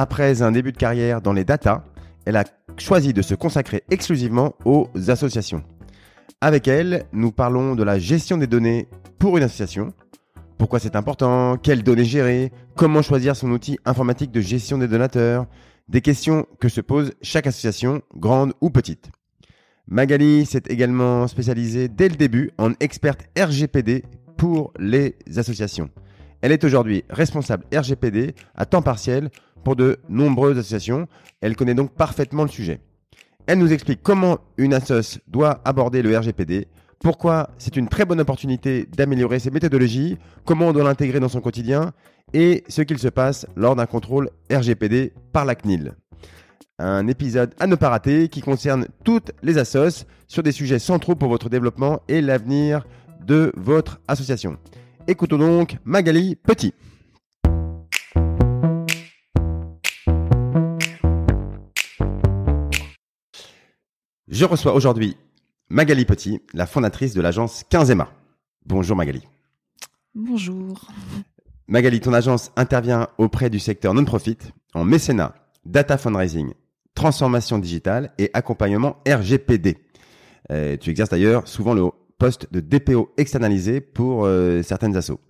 Après un début de carrière dans les data, elle a choisi de se consacrer exclusivement aux associations. Avec elle, nous parlons de la gestion des données pour une association, pourquoi c'est important, quelles données gérer, comment choisir son outil informatique de gestion des donateurs, des questions que se pose chaque association, grande ou petite. Magali s'est également spécialisée dès le début en experte RGPD pour les associations. Elle est aujourd'hui responsable RGPD à temps partiel pour de nombreuses associations. Elle connaît donc parfaitement le sujet. Elle nous explique comment une association doit aborder le RGPD, pourquoi c'est une très bonne opportunité d'améliorer ses méthodologies, comment on doit l'intégrer dans son quotidien et ce qu'il se passe lors d'un contrôle RGPD par la CNIL. Un épisode à ne pas rater qui concerne toutes les assos sur des sujets centraux pour votre développement et l'avenir de votre association. Écoutons donc Magali Petit. Je reçois aujourd'hui Magali Petit, la fondatrice de l'agence 15EMA. Bonjour Magali. Bonjour. Magali, ton agence intervient auprès du secteur non-profit en mécénat, data fundraising, transformation digitale et accompagnement RGPD. Euh, tu exerces d'ailleurs souvent le poste de DPO externalisé pour euh, certaines assos.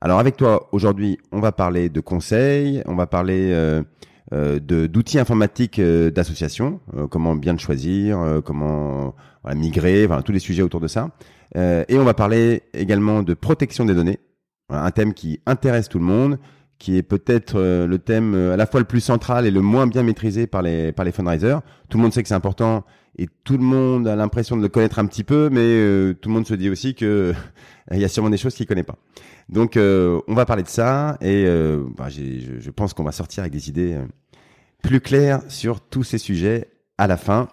Alors avec toi aujourd'hui, on va parler de conseils, on va parler euh d'outils informatiques euh, d'association, comment bien le choisir, comment migrer, voilà, tous les sujets autour de ça. et on va parler également de protection des données, un thème qui intéresse tout le monde, qui est peut-être le thème à la fois le plus central et le moins bien maîtrisé par les par les fundraisers. Tout le monde sait que c'est important et tout le monde a l'impression de le connaître un petit peu, mais euh, tout le monde se dit aussi que il y a sûrement des choses qu'il connaît pas. Donc, euh, on va parler de ça et euh, bah, je, pense qu'on va sortir avec des idées plus claires sur tous ces sujets à la fin.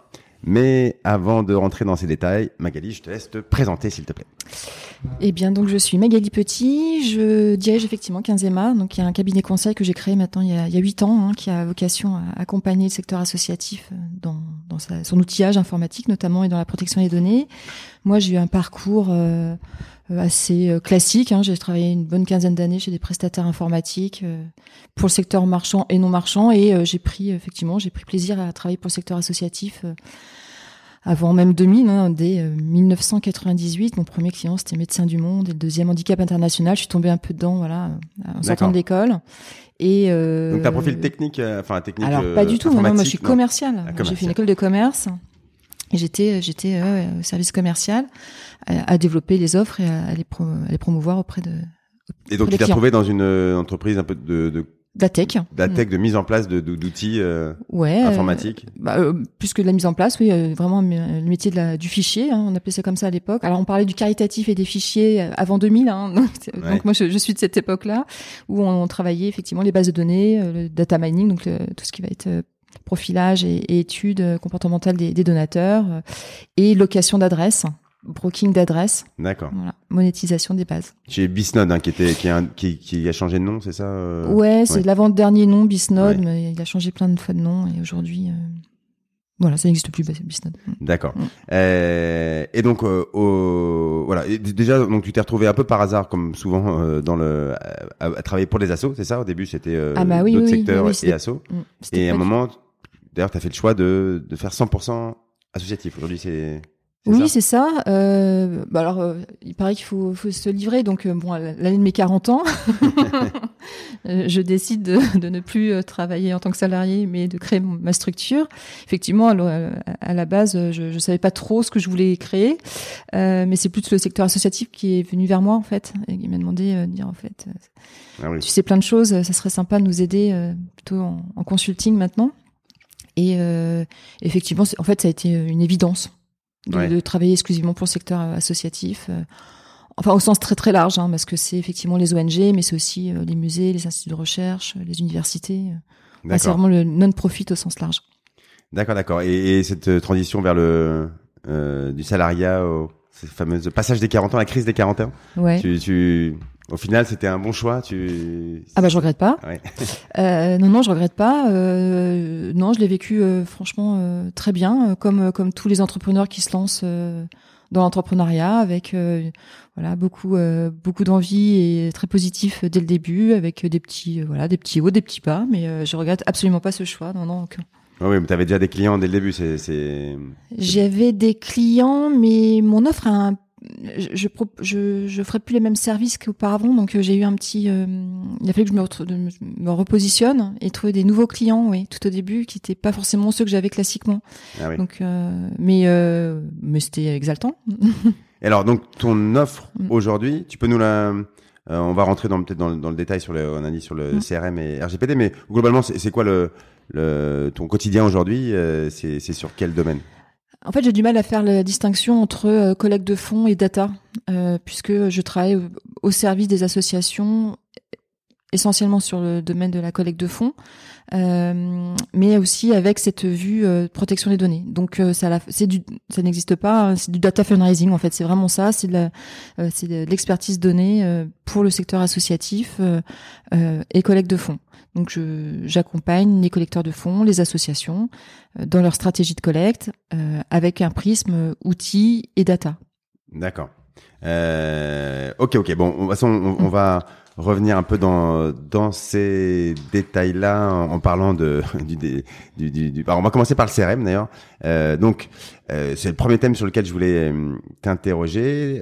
Mais avant de rentrer dans ces détails, Magali, je te laisse te présenter, s'il te plaît. Eh bien, donc je suis Magali Petit, je dirige effectivement 15EMA, donc il y a un cabinet conseil que j'ai créé maintenant il y a, 8 ans, hein, qui a vocation à accompagner le secteur associatif dans, dans son outillage informatique notamment et dans la protection des données. Moi, j'ai eu un parcours euh, assez euh, classique. Hein. J'ai travaillé une bonne quinzaine d'années chez des prestataires informatiques euh, pour le secteur marchand et non marchand, et j'ai pris effectivement, j'ai pris plaisir à travailler pour le secteur associatif avant même 2000, hein, dès 1998. Mon premier client, c'était Médecins du Monde. Et le deuxième, Handicap International. Je suis tombée un peu dedans, voilà, en sortant de l'école. Et euh, Donc, t'as un profil technique, enfin, technique Alors, pas du tout. Non, moi, je suis commerciale. Ah, j'ai fait une école de commerce. J'étais, j'étais au service commercial à, développer les offres et à, les, les promouvoir auprès de. Et donc, tu t'es retrouvé dans une entreprise un peu de, de la tech. La tech de mise en place d'outils euh, ouais, informatiques. bah, euh, plus que de la mise en place, oui, euh, vraiment le métier de la, du fichier, hein, on appelait ça comme ça à l'époque. Alors on parlait du caritatif et des fichiers euh, avant 2000, hein, donc, moi je, je, suis de cette époque-là où on, travaillait effectivement les bases de données, le data mining, donc tout ce qui va être profilage et, et études comportementales des, des donateurs et location d'adresses broking d'adresse. D'accord. Voilà, monétisation des bases. Chez Bisnode, hein, qui était, qui, a, qui, qui, a changé de nom, c'est ça euh Ouais, c'est l'avant-dernier nom Bisnode, mais il a changé plein de fois de nom et aujourd'hui, euh... voilà, ça n'existe plus Bisnode. D'accord. Mm. Euh, et donc, euh, au, voilà, et déjà, donc tu t'es retrouvé un peu par hasard, comme souvent euh, dans le, à, à, travailler pour les assos, c'est ça Au début, c'était ah bah oui, d'autres oui, secteurs oui, et assos. Mm, et à un moment, d'ailleurs, tu as fait le choix de, de faire 100% associatif. Aujourd'hui, c'est oui, c'est ça. Euh, bah alors, euh, il paraît qu'il faut, faut, se livrer. Donc, euh, bon, l'année de mes 40 ans, je décide de, de, ne plus travailler en tant que salarié, mais de créer ma structure. Effectivement, à la base, je ne savais pas trop ce que je voulais créer, mais c'est plus le secteur associatif qui est venu vers moi, en fait, et qui m'a demandé de dire, en fait, ah oui. tu sais plein de choses, ça serait sympa de nous aider plutôt en, en, consulting maintenant. Et effectivement, en fait, ça a été une évidence de, ouais. de, travailler exclusivement pour le secteur euh, associatif. Euh, enfin, au sens très très large, hein, parce que c'est effectivement les ONG, mais c'est aussi euh, les musées, les instituts de recherche, les universités. Enfin, c'est vraiment le non-profit au sens large. D'accord, d'accord. Et, et, cette transition vers le du salariat au ce fameux passage des 40 ans, la crise des 40 ans. Ouais. Tu, tu, au final, c'était un bon choix. Tu. Ah bah je regrette pas. Ouais. euh, non non, je regrette pas. Euh, non, je l'ai vécu euh, franchement euh, très bien, euh, comme comme tous les entrepreneurs qui se lancent dans l'entrepreneuriat, avec voilà beaucoup beaucoup d'envie et très positif dès le début, avec des petits voilà des petits hauts, des petits bas. Mais je regrette absolument pas ce choix. Non non. aucun. Oui, mais tu avais déjà des clients dès le début. C'est, c'est... J'avais des clients, mais mon offre a un je, je, je ferai plus les mêmes services qu'auparavant, donc euh, j'ai eu un petit. Euh, il a fallu que je me, me, repositionne et trouver des nouveaux clients, oui, tout au début, qui n'étaient pas forcément ceux que j'avais classiquement. Ah oui. Donc, euh, mais euh, mais c'était exaltant. et alors, donc ton offre mm. aujourd'hui, tu peux nous la. On va rentrer dans peut-être dans, dans, le détail sur le, on a dit sur le mm. CRM et RGPD, mais globalement, c'est quoi le, le ton quotidien aujourd'hui C'est sur quel domaine? En fait, j'ai du mal à faire la distinction entre euh, collecte de fonds et data, euh, puisque je travaille au service des associations, essentiellement sur le domaine de la collecte de fonds, mais aussi avec cette vue euh, protection des données. Donc euh, ça, c'est du, ça n'existe pas, hein, c'est du data fundraising en fait. C'est vraiment ça, c'est de, c'est de l'expertise donnée pour le secteur associatif et collecte de fonds. Donc j'accompagne les collecteurs de fonds, les associations euh, dans leur stratégie de collecte euh, avec un prisme outils et data. D'accord. Euh, ok, ok. Bon, de toute façon, on, on, va revenir un peu dans dans ces détails-là en, parlant de du, du, du, du on va commencer par le CRM d'ailleurs. Euh, donc, euh, c'est le premier thème sur lequel je voulais euh, t'interroger.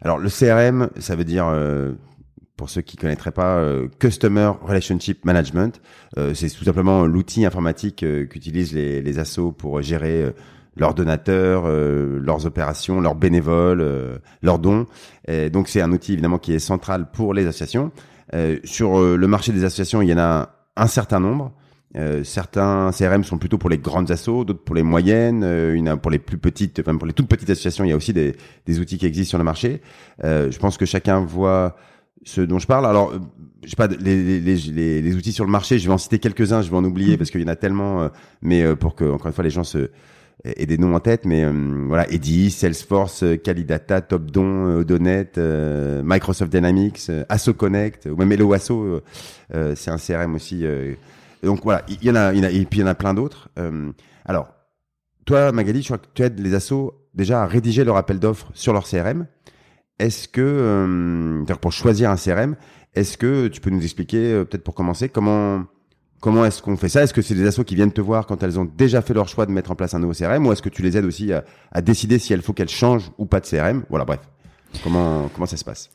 alors, le CRM, ça veut dire pour ceux qui connaîtraient pas, euh, Customer Relationship Management. Euh, c'est tout simplement l'outil informatique euh, qu'utilisent les, les assos pour gérer leurs donateurs, leurs opérations, leurs bénévoles, leurs dons. Et donc c'est un outil évidemment qui est central pour les associations. sur le marché des associations, il y en a un certain nombre. Euh, certains CRM sont plutôt pour les grandes assos, d'autres pour les moyennes, euh, une pour les plus petites, enfin pour les toutes petites associations, il y a aussi des, des outils qui existent sur le marché. Euh, je pense que chacun voit ce dont je parle. Alors, euh, je sais pas, les, les, les, les, outils sur le marché, je vais en citer quelques-uns, je vais en oublier mm. parce qu'il y en a tellement, euh, mais euh, pour que, encore une fois, les gens se aient des noms en tête, mais voilà, Eddy, Salesforce, Calidata, TopDon, Odonet, Microsoft Dynamics, Asso Connect, ou même Hello Asso, c'est un CRM aussi. donc voilà, il y en a, y en a, et puis il y en a plein d'autres. alors, toi, Magali, je crois que tu aides les assos déjà à rédiger leur appel d'offres sur leur CRM. Est-ce que, euh, pour choisir un CRM, est-ce que tu peux nous expliquer, euh, peut-être pour commencer, comment comment est-ce qu'on fait ça? Est-ce que c'est des assos qui viennent te voir quand elles ont déjà fait leur choix de mettre en place un nouveau CRM, ou est-ce que tu les aides aussi à, décider si il faut qu'elles changent ou pas de CRM Voilà, bref. Comment comment ça se passe?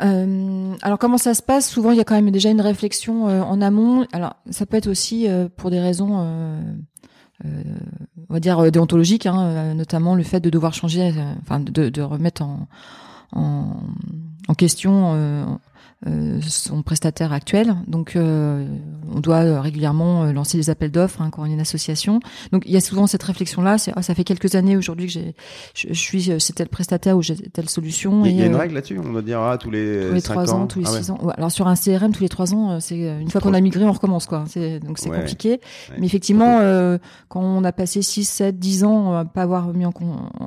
Euh, alors comment ça se passe? Souvent il y a quand même déjà une réflexion euh, en amont. Alors ça peut être aussi euh, pour des raisons, on va dire déontologiques, hein, notamment le fait de devoir changer, enfin de, de, remettre en, en, en question euh, euh, son prestataire actuel. Donc, euh, on doit régulièrement euh, lancer des appels d'offres hein, quand on est une association. Donc, il y a souvent cette réflexion-là. Ah, ça fait quelques années aujourd'hui que j'ai, je, suis c'est tel prestataire ou j'ai telle solution. Il y, a une règle là-dessus. On doit dire ah, tous les tous les trois ans, tous les ah six ans. Alors sur un CRM, tous les trois ans, c'est une fois qu'on a migré, on recommence quoi. C'est donc c'est compliqué. Mais effectivement, euh, quand on a passé 6, 7, 10 ans à pas avoir mis en,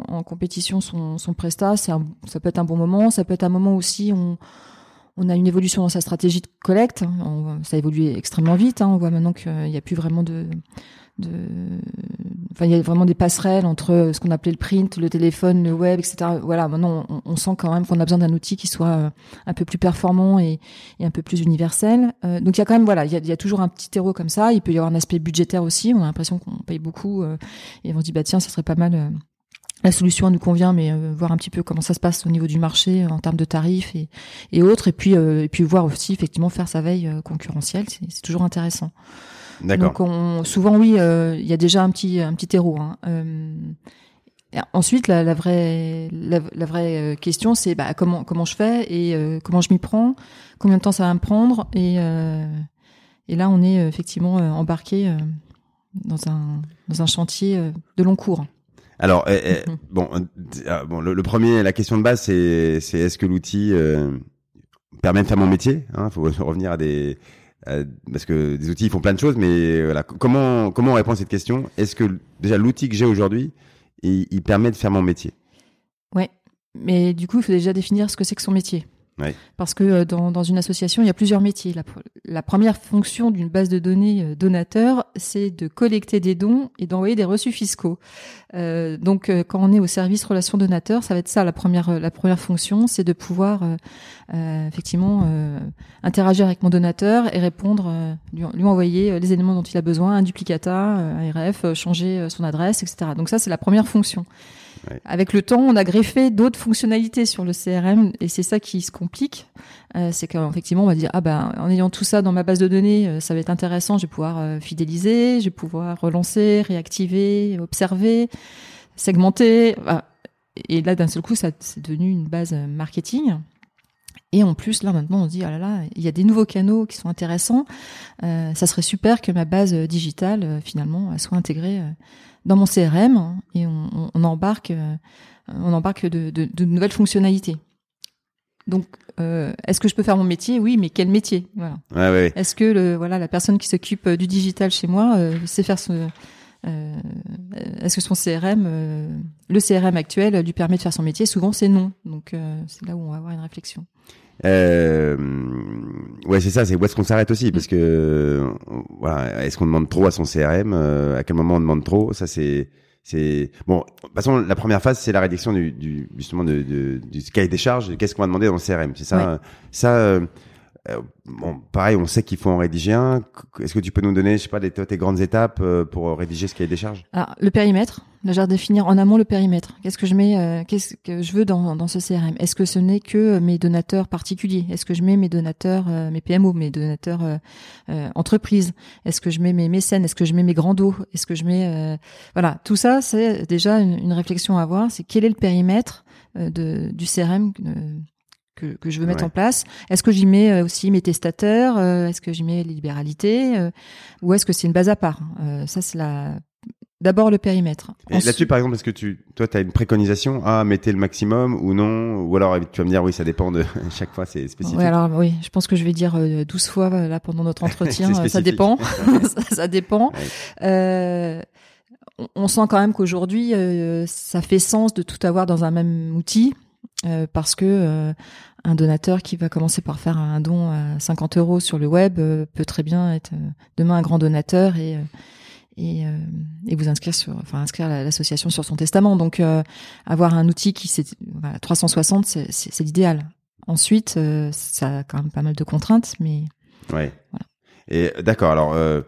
en, compétition son, son prestat, c'est ça peut être un bon moment. Ça peut être un moment aussi on on a une évolution dans sa stratégie de collecte. ça a évolué extrêmement vite. Hein. On voit maintenant qu'il n'y a plus vraiment de, de, enfin, il y a vraiment des passerelles entre ce qu'on appelait le print, le téléphone, le web, etc. Voilà, maintenant, on, sent quand même qu'on a besoin d'un outil qui soit euh, un peu plus performant et, un peu plus universel. Euh, donc, il y a quand même, voilà, il y a, toujours un petit terreau comme ça. Il peut y avoir un aspect budgétaire aussi. On a l'impression qu'on paye beaucoup euh, et on se dit, bah tiens, ça serait pas mal la solution nous convient, mais euh, voir un petit peu comment ça se passe au niveau du marché euh, en termes de tarifs et, et autres, et puis euh, et puis voir aussi effectivement faire sa veille concurrentielle, c'est toujours intéressant. D'accord. Donc on, souvent oui, il y a déjà un petit un petit terreau. Hein. ensuite, la, la, vraie la, vraie question, c'est bah, comment comment je fais et comment je m'y prends, combien de temps ça va me prendre, et et là on est effectivement embarqué dans un dans un chantier de long cours. Alors, eh, eh, bon, euh, bon, le, premier, la question de base, c'est, c'est est-ce que l'outil euh, permet de faire mon métier Il hein, faut revenir à des parce que des outils ils font plein de choses, mais voilà, comment comment on répond à cette question? Est-ce que déjà l'outil que j'ai aujourd'hui, il, il permet de faire mon métier? Ouais, mais du coup, il faut déjà définir ce que c'est que son métier. Parce que euh, dans, dans, une association, il y a plusieurs métiers. La, la première fonction d'une base de données euh, donateur, c'est de collecter des dons et d'envoyer des reçus fiscaux. Euh, donc, euh, quand on est au service relation donateur, ça va être ça la première la première fonction, c'est de pouvoir euh, effectivement interagir avec mon donateur et répondre, lui, envoyer les éléments dont il a besoin, un duplicata, un RF, changer son adresse, etc. Donc ça, c'est la première fonction. Avec le temps, on a greffé d'autres fonctionnalités sur le CRM et c'est ça qui se complique. Euh, c'est qu'effectivement, on va dire ah ben en ayant tout ça dans ma base de données, euh, ça va être intéressant. Je vais pouvoir euh, fidéliser, je vais pouvoir relancer, réactiver, observer, segmenter. Et là, d'un seul coup, ça c'est devenu une base marketing. Et en plus, là maintenant, on se dit, ah là là, il y a des nouveaux canaux qui sont intéressants. Euh, ça serait super que ma base digitale, finalement, soit intégrée dans mon CRM et on, on embarque, euh, on embarque de, de, de, nouvelles fonctionnalités. Donc, euh, est-ce que je peux faire mon métier? Oui, mais quel métier? Voilà. Est-ce que le, voilà la personne qui s'occupe du digital chez moi euh, sait faire ce euh, est-ce que son CRM, euh, le CRM actuel, lui permet de faire son métier? Souvent, c'est non. Donc, euh, c'est là où on va avoir une réflexion. Euh, ouais, c'est ça. C'est où est-ce qu'on s'arrête aussi, parce que voilà, est-ce qu'on demande trop à son CRM À quel moment on demande trop Ça, c'est c'est bon. De toute façon, la première phase, c'est la rédaction du, du justement de, de, du cahier des charges. Qu'est-ce qu'on va demander dans le CRM C'est ça. Ça. Euh, bon, pareil, on sait qu'il faut en rédiger un. Est-ce que tu peux nous donner, je sais pas, tes grandes étapes euh, pour rédiger ce cahier des charges? Alors, le périmètre. Déjà définir en amont le périmètre. Qu'est-ce que je mets, euh, qu'est-ce que je veux dans, ce CRM Est-ce que ce n'est que mes donateurs particuliers? Est-ce que je mets mes donateurs, mes PMO, mes donateurs entreprises? Est-ce que je mets mes mécènes? Est-ce que je mets mes grands dos? Est-ce que je mets, voilà, tout ça, c'est déjà une, réflexion à avoir. C'est quel est le périmètre du CRM que, que je veux mettre en place. Est-ce que j'y mets euh, aussi mes testateurs euh, Est-ce que j'y mets les libéralités euh, Ou est-ce que c'est une base à part Ça, c'est la D'abord le périmètre. Et là-dessus, par exemple, est-ce que tu, toi, tu as une préconisation Ah, mettez le maximum ou non Ou alors, tu vas me dire, oui, ça dépend de chaque fois, c'est spécifique. Oui, alors, oui, je pense que je vais dire 12 fois là pendant notre entretien. ça dépend. ça, dépend. Euh, on sent quand même qu'aujourd'hui, ça fait sens de tout avoir dans un même outil. Euh, parce que euh, un donateur qui va commencer par faire un don à 50 euros sur le web euh, peut très bien être demain un grand donateur et et, et vous inscrire sur, enfin inscrire l'association sur son testament. Donc avoir un outil qui c'est voilà, 360, c'est l'idéal. Ensuite, ça a quand même pas mal de contraintes, mais ouais. Voilà. Et d'accord. Alors, euh,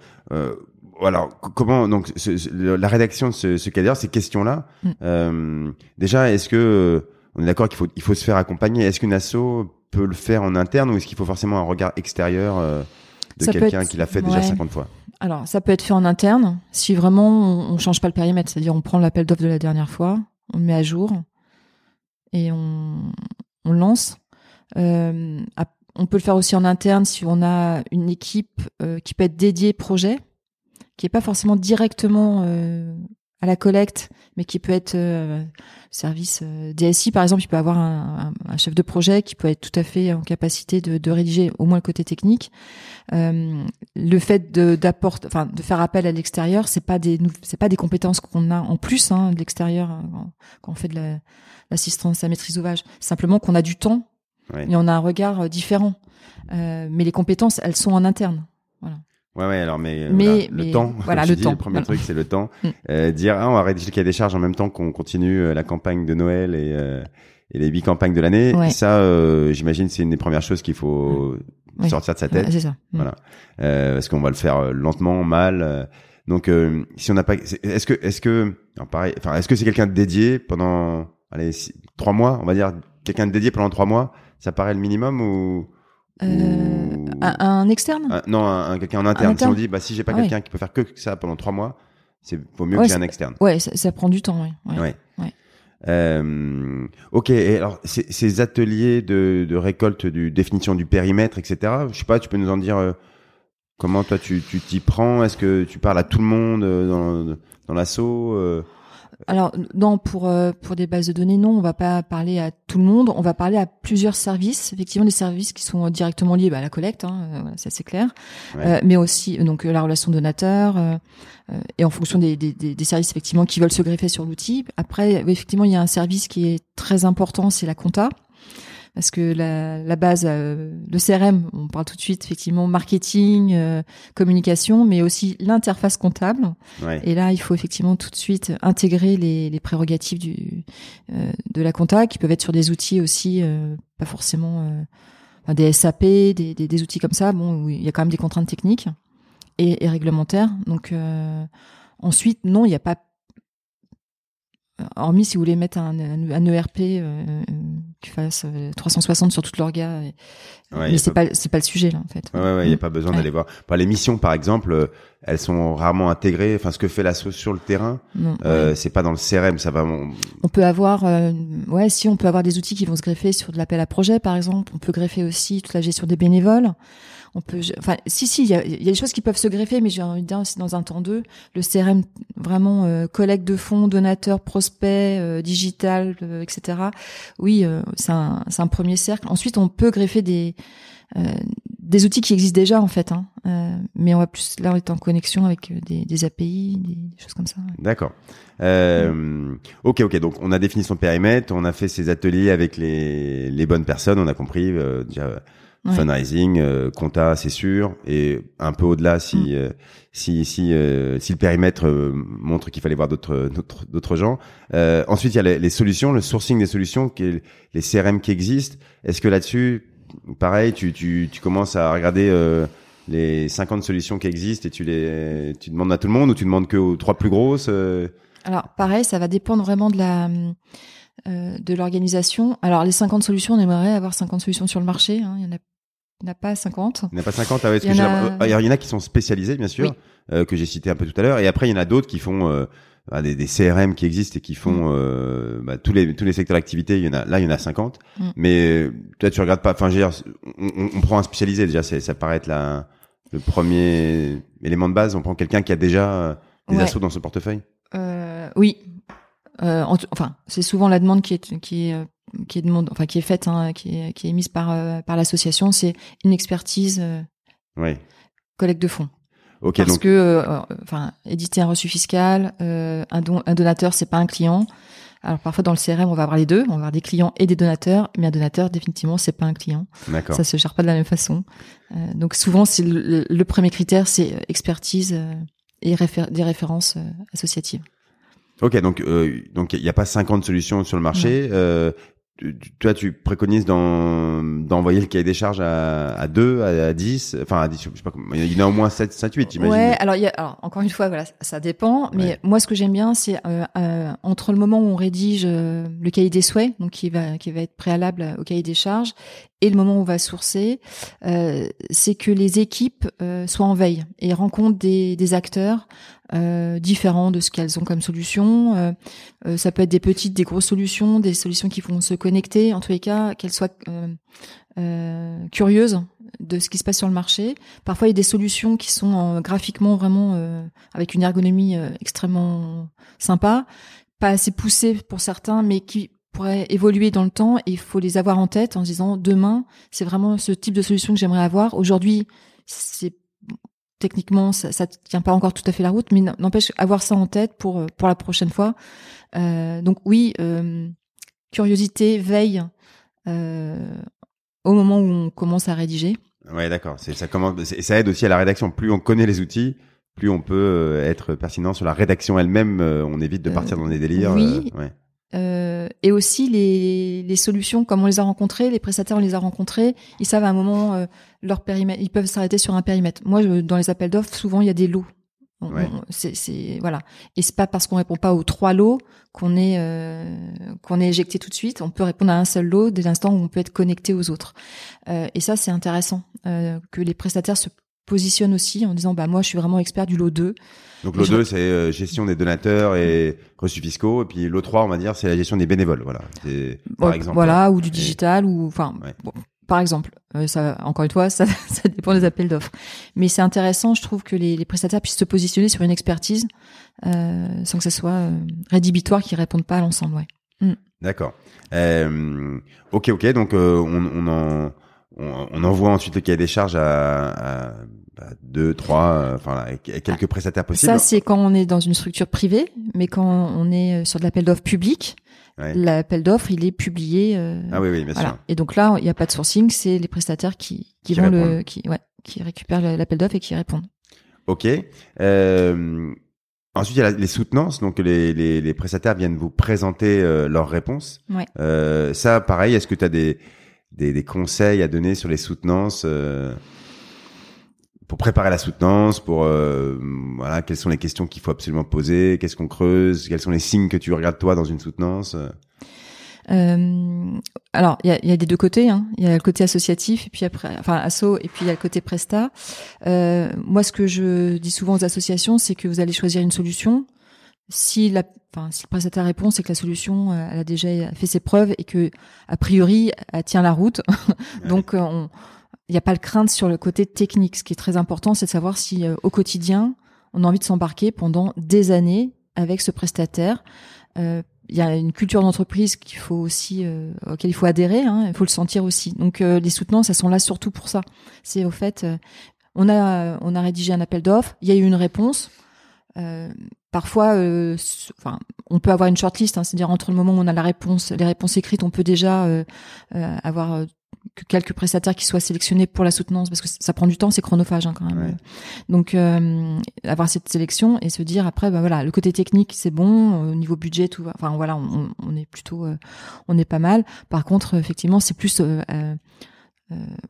alors comment donc la rédaction de ce, ce cas ces questions-là. Mm. déjà, est-ce que on est d'accord qu'il faut, il faut se faire accompagner. Est-ce qu'une asso peut le faire en interne ou est-ce qu'il faut forcément un regard extérieur euh, de quelqu'un qui l'a fait déjà 50 fois? Alors, ça peut être fait en interne si vraiment on, on change pas le périmètre, c'est-à-dire on prend l'appel d'offre de la dernière fois, on le met à jour et on, on lance. Euh, on peut le faire aussi en interne si on a une équipe euh, qui peut être dédiée projet, qui est pas forcément directement à la collecte, mais qui peut être euh, service euh, DSI par exemple, il peut avoir un, un, chef de projet qui peut être tout à fait en capacité de, de rédiger au moins le côté technique. Euh, le fait de d'apporter, enfin de faire appel à l'extérieur, c'est pas des c'est pas des compétences qu'on a en plus hein, de l'extérieur hein, quand, on fait de l'assistance à maîtrise d'ouvrage. Simplement qu'on a du temps et on a un regard euh, différent. mais les compétences, elles sont en interne. Voilà. Ouais, ouais, alors, mais, euh, mais, le temps. Voilà, le temps. Le premier truc, c'est le temps. Mm. Euh, dire, ah, on va rédiger le cahier des charges en même temps qu'on continue euh, la campagne de Noël et, euh, et les huit campagnes de l'année. Ça, euh, j'imagine, c'est une des premières choses qu'il faut mm. sortir de sa tête. c'est ça. Mm. Voilà. parce qu'on va le faire lentement, mal. donc, si on n'a pas, est-ce que, est-ce que, pareil, enfin, est-ce que c'est quelqu'un de dédié pendant, allez, trois mois, on va dire, quelqu'un de dédié pendant trois mois, ça paraît le minimum ou euh, un, externe? Non, un, quelqu'un en interne. Si on dit, bah, si j'ai pas quelqu'un qui peut faire que ça pendant trois mois, c'est vaut mieux que j'ai un externe. Ouais, ça, ça, prend du temps. Ouais. ouais. ouais. Euh, ok. Et alors, ces ateliers de, de récolte, du définition du périmètre, etc. Je sais pas, tu peux nous en dire euh, comment toi tu tu t'y prends? Est-ce que tu parles à tout le monde euh, dans dans l'assaut Alors non, pour euh, pour des bases de données, non, on va pas parler à tout le monde. On va parler à plusieurs services. Effectivement, des services qui sont directement liés bah, à la collecte, hein, euh, ça c'est clair. Euh, mais aussi donc la relation donateur et en fonction des, des, des, services effectivement qui veulent se greffer sur l'outil. Après, effectivement, il y a un service qui est très important, c'est la compta parce que la, la base, euh, le CRM, on parle tout de suite effectivement marketing, euh, communication, mais aussi l'interface comptable. Et là, il faut effectivement tout de suite intégrer les, les prérogatives du, euh, de la compta, qui peuvent être sur des outils aussi, pas forcément des SAP, des, des, des, outils comme ça. Bon, il y a quand même des contraintes techniques et, et réglementaires. Donc ensuite, non, il n'y a pas hormis si vous voulez mettre un, un, ERP euh, qui fasse 360 euh, sur toute l'orga. mais c'est pas, c'est pas le sujet là en fait. Ouais, ouais, il n'y a pas besoin d'aller voir. Par les missions par exemple, euh, elles sont rarement intégrées. Enfin, ce que fait la sauce sur le terrain, euh, c'est pas dans le CRM, ça va. On peut avoir, ouais, si on peut avoir des outils qui vont se greffer sur de l'appel à projet par exemple. On peut greffer aussi toute la gestion des bénévoles on peut, enfin, si, si, il y a, des choses qui peuvent se greffer, mais j'ai envie de dire aussi dans un temps deux, le CRM vraiment euh, collecte de fonds, donateur, prospect, euh, digital, euh, etc. Oui, c'est un, c'est un premier cercle. Ensuite, on peut greffer des des outils qui existent déjà en fait, hein. mais on va plus là on est en connexion avec des, des API, des, choses comme ça. D'accord. Ok, ok. Donc on a défini son périmètre, on a fait ses ateliers avec les, les bonnes personnes, on a compris déjà fundraising, euh, compta, c'est sûr, et un peu au-delà si mm. euh, si si euh, si le périmètre montre qu'il fallait voir d'autres d'autres d'autres gens. ensuite, il y a les, solutions, le sourcing des solutions, qui les CRM qui existent. Est-ce que là-dessus, pareil, tu tu tu commences à regarder les 50 solutions qui existent et tu les tu demandes à tout le monde ou tu demandes que aux trois plus grosses Alors pareil, ça va dépendre vraiment de la de l'organisation. Alors les 50 solutions, on aimerait avoir 50 solutions sur le marché. Hein. Il y en a il n'y en a pas 50. Il n'y en a pas 50. Ah ouais, il, y en a... il y en a qui sont spécialisés, bien sûr, euh, que j'ai cité un peu tout à l'heure. Et après, il y en a d'autres qui font euh, bah, des, des, CRM qui existent et qui font mm. euh, bah, tous les tous les secteurs d'activité. Il y en a là, il y en a 50. Mm. Mais toi, tu regardes pas. Enfin, je on, on, prend un spécialisé déjà. Ça paraît être la, le premier élément de base. On prend quelqu'un qui a déjà euh, des assauts dans ce portefeuille. Euh, enfin, c'est souvent la demande qui est qui est qui est demande, enfin qui est faite, hein, qui, est, qui est émise par euh, par l'association, c'est une expertise euh, oui. collecte de fonds. Ok. Parce que, euh, enfin, éditer un reçu fiscal, un, don, un donateur, c'est pas un client. Alors parfois dans le CRM, on va avoir les deux, on va avoir des clients et des donateurs, mais un donateur définitivement c'est pas un client. D'accord. Ça se gère pas de la même façon. donc souvent c'est le, premier critère, c'est expertise et des références associatives. Ok, donc euh, donc il n'y a pas 50 solutions sur le marché. Euh, toi, tu préconises d'envoyer le cahier des charges à, à 2, à, 10, enfin à 10, je sais pas comment, il y en a au moins 7, 7 8, j'imagine. Ouais, alors, y a, alors encore une fois, voilà, ça dépend, mais moi ce que j'aime bien, c'est euh, euh, entre le moment où on rédige euh, le cahier des souhaits, donc qui va, qui va être préalable au cahier des charges, et le moment où on va sourcer, euh, c'est que les équipes euh, soient en veille et rencontrent des, des acteurs euh, différents de ce qu'elles ont comme solution. Euh, euh, ça peut être des petites, des grosses solutions, des solutions qui vont se connecter. En tous les cas, qu'elles soient curieuses de ce qui se passe sur le marché. Parfois, il y a des solutions qui sont graphiquement vraiment avec une ergonomie extrêmement sympa, pas assez poussée pour certains, mais qui pourraient évoluer dans le temps. Et il faut les avoir en tête en se disant demain, c'est vraiment ce type de solution que j'aimerais avoir. Aujourd'hui, c'est techniquement ça, ça tient pas encore tout à fait la route, mais n'empêche avoir ça en tête pour euh, pour la prochaine fois. Euh, donc oui, euh, curiosité, veille euh, au moment où on commence à rédiger. Ouais, d'accord. C'est ça commence. Ça aide aussi à la rédaction. Plus on connaît les outils, plus on peut être pertinent sur la rédaction elle-même. On évite de partir dans des délires. Oui. Ouais. Euh, et aussi les, les, solutions, comme on les a rencontrées, les prestataires on les a rencontrés, ils savent à un moment euh, leur périmètre, ils peuvent s'arrêter sur un périmètre. Moi, dans les appels d'offres, souvent il y a des lots. C'est voilà, et c'est pas parce qu'on répond pas aux trois lots qu'on est euh, qu'on est éjecté tout de suite. On peut répondre à un seul lot dès l'instant où on peut être connecté aux autres. Euh, et ça, c'est intéressant que les prestataires se positionne aussi en disant bah moi je suis vraiment expert du lot 2. Donc lot 2 c'est euh, gestion des donateurs et reçus fiscaux et puis lot 3 on va dire c'est la gestion des bénévoles voilà. Par exemple. Voilà ou du digital ou enfin par exemple, euh, ça, encore une fois, ça, ça dépend des appels d'offres. Mais c'est intéressant, je trouve, que les, les, prestataires puissent se positionner sur une expertise euh, sans que ça soit rédhibitoire, qu'ils répondent pas à l'ensemble. Ouais. Mm. D'accord. Ok, ok. Donc on, on, en, on, envoie ensuite le cahier des charges à, à deux, trois, enfin quelques ah, prestataires possibles. Ça, c'est quand on est dans une structure privée, mais quand on est sur de l'appel d'offres public, L'appel d'offres, il est publié. Euh, ah oui, oui, bien sûr. Et donc là, il n'y a pas de sourcing, c'est les prestataires qui, qui, vont le, qui, ouais, qui récupèrent l'appel d'offres et qui répondent. Ok. Euh, ensuite, il y a les soutenances. Donc, les, les, les prestataires viennent vous présenter euh, leurs réponses. Ouais. Euh, ça, pareil, est-ce que tu as des, des, des, conseils à donner sur les soutenances euh, pour préparer la soutenance, pour euh, voilà, quelles sont les questions qu'il faut absolument poser, qu'est-ce qu'on creuse, quels sont les signes que tu regardes toi dans une soutenance euh, alors, il y a, y a, des deux côtés. Hein. Il y a le côté associatif et puis après, enfin asso, et puis il y a le côté presta. Euh, moi, ce que je dis souvent aux associations, c'est que vous allez choisir une solution. Si la, enfin, si le prestataire répond, c'est que la solution, euh, elle a déjà fait ses preuves et que a priori, elle tient la route. Donc, euh, on il n'y a pas de crainte sur le côté technique. Ce qui est très important, c'est de savoir si euh, au quotidien, on a envie de s'embarquer pendant des années avec ce prestataire. Euh, il y a une culture d'entreprise qu'il faut aussi euh, auquel il faut adhérer. Hein, il faut le sentir aussi. Donc les soutenances, elles sont là surtout pour ça. C'est au fait, on a on a rédigé un appel d'offres, il y a eu une réponse. Parfois, enfin, on peut avoir une shortlist, hein, c'est-à-dire entre le moment où on a la réponse, les réponses écrites, on peut déjà avoir que quelques prestataires qui soient sélectionnés pour la soutenance parce que ça prend du temps, c'est chronophage hein, quand même. Donc euh, avoir cette sélection et se dire après bah voilà le côté technique c'est bon au niveau budget tout enfin voilà on, on est plutôt euh, on est pas mal. Par contre effectivement c'est plus euh, euh,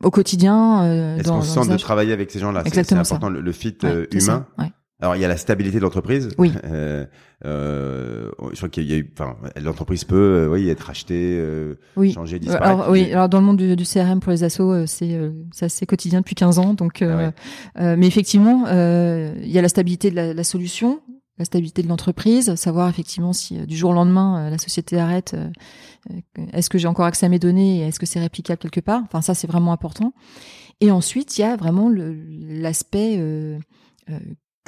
au quotidien. Est-ce qu'on se sent de travailler avec ces gens-là? C'est important le, fit humain. Ouais. Alors il y a la stabilité de l'entreprise. Oui. Euh, euh, je crois qu'il y a eu, enfin, l'entreprise peut, euh, oui, être achetée, euh, oui. changer, disparaître. Alors, oui. Alors dans le monde du, du CRM pour les assos, c'est euh, c'est assez quotidien depuis 15 ans. Donc, ah mais effectivement, il y a la stabilité de la, la solution, la stabilité de l'entreprise, savoir effectivement si du jour au lendemain la société arrête, est-ce que j'ai encore accès à mes données et est-ce que c'est réplicable quelque part? Enfin ça c'est vraiment important. Et ensuite il y a vraiment l'aspect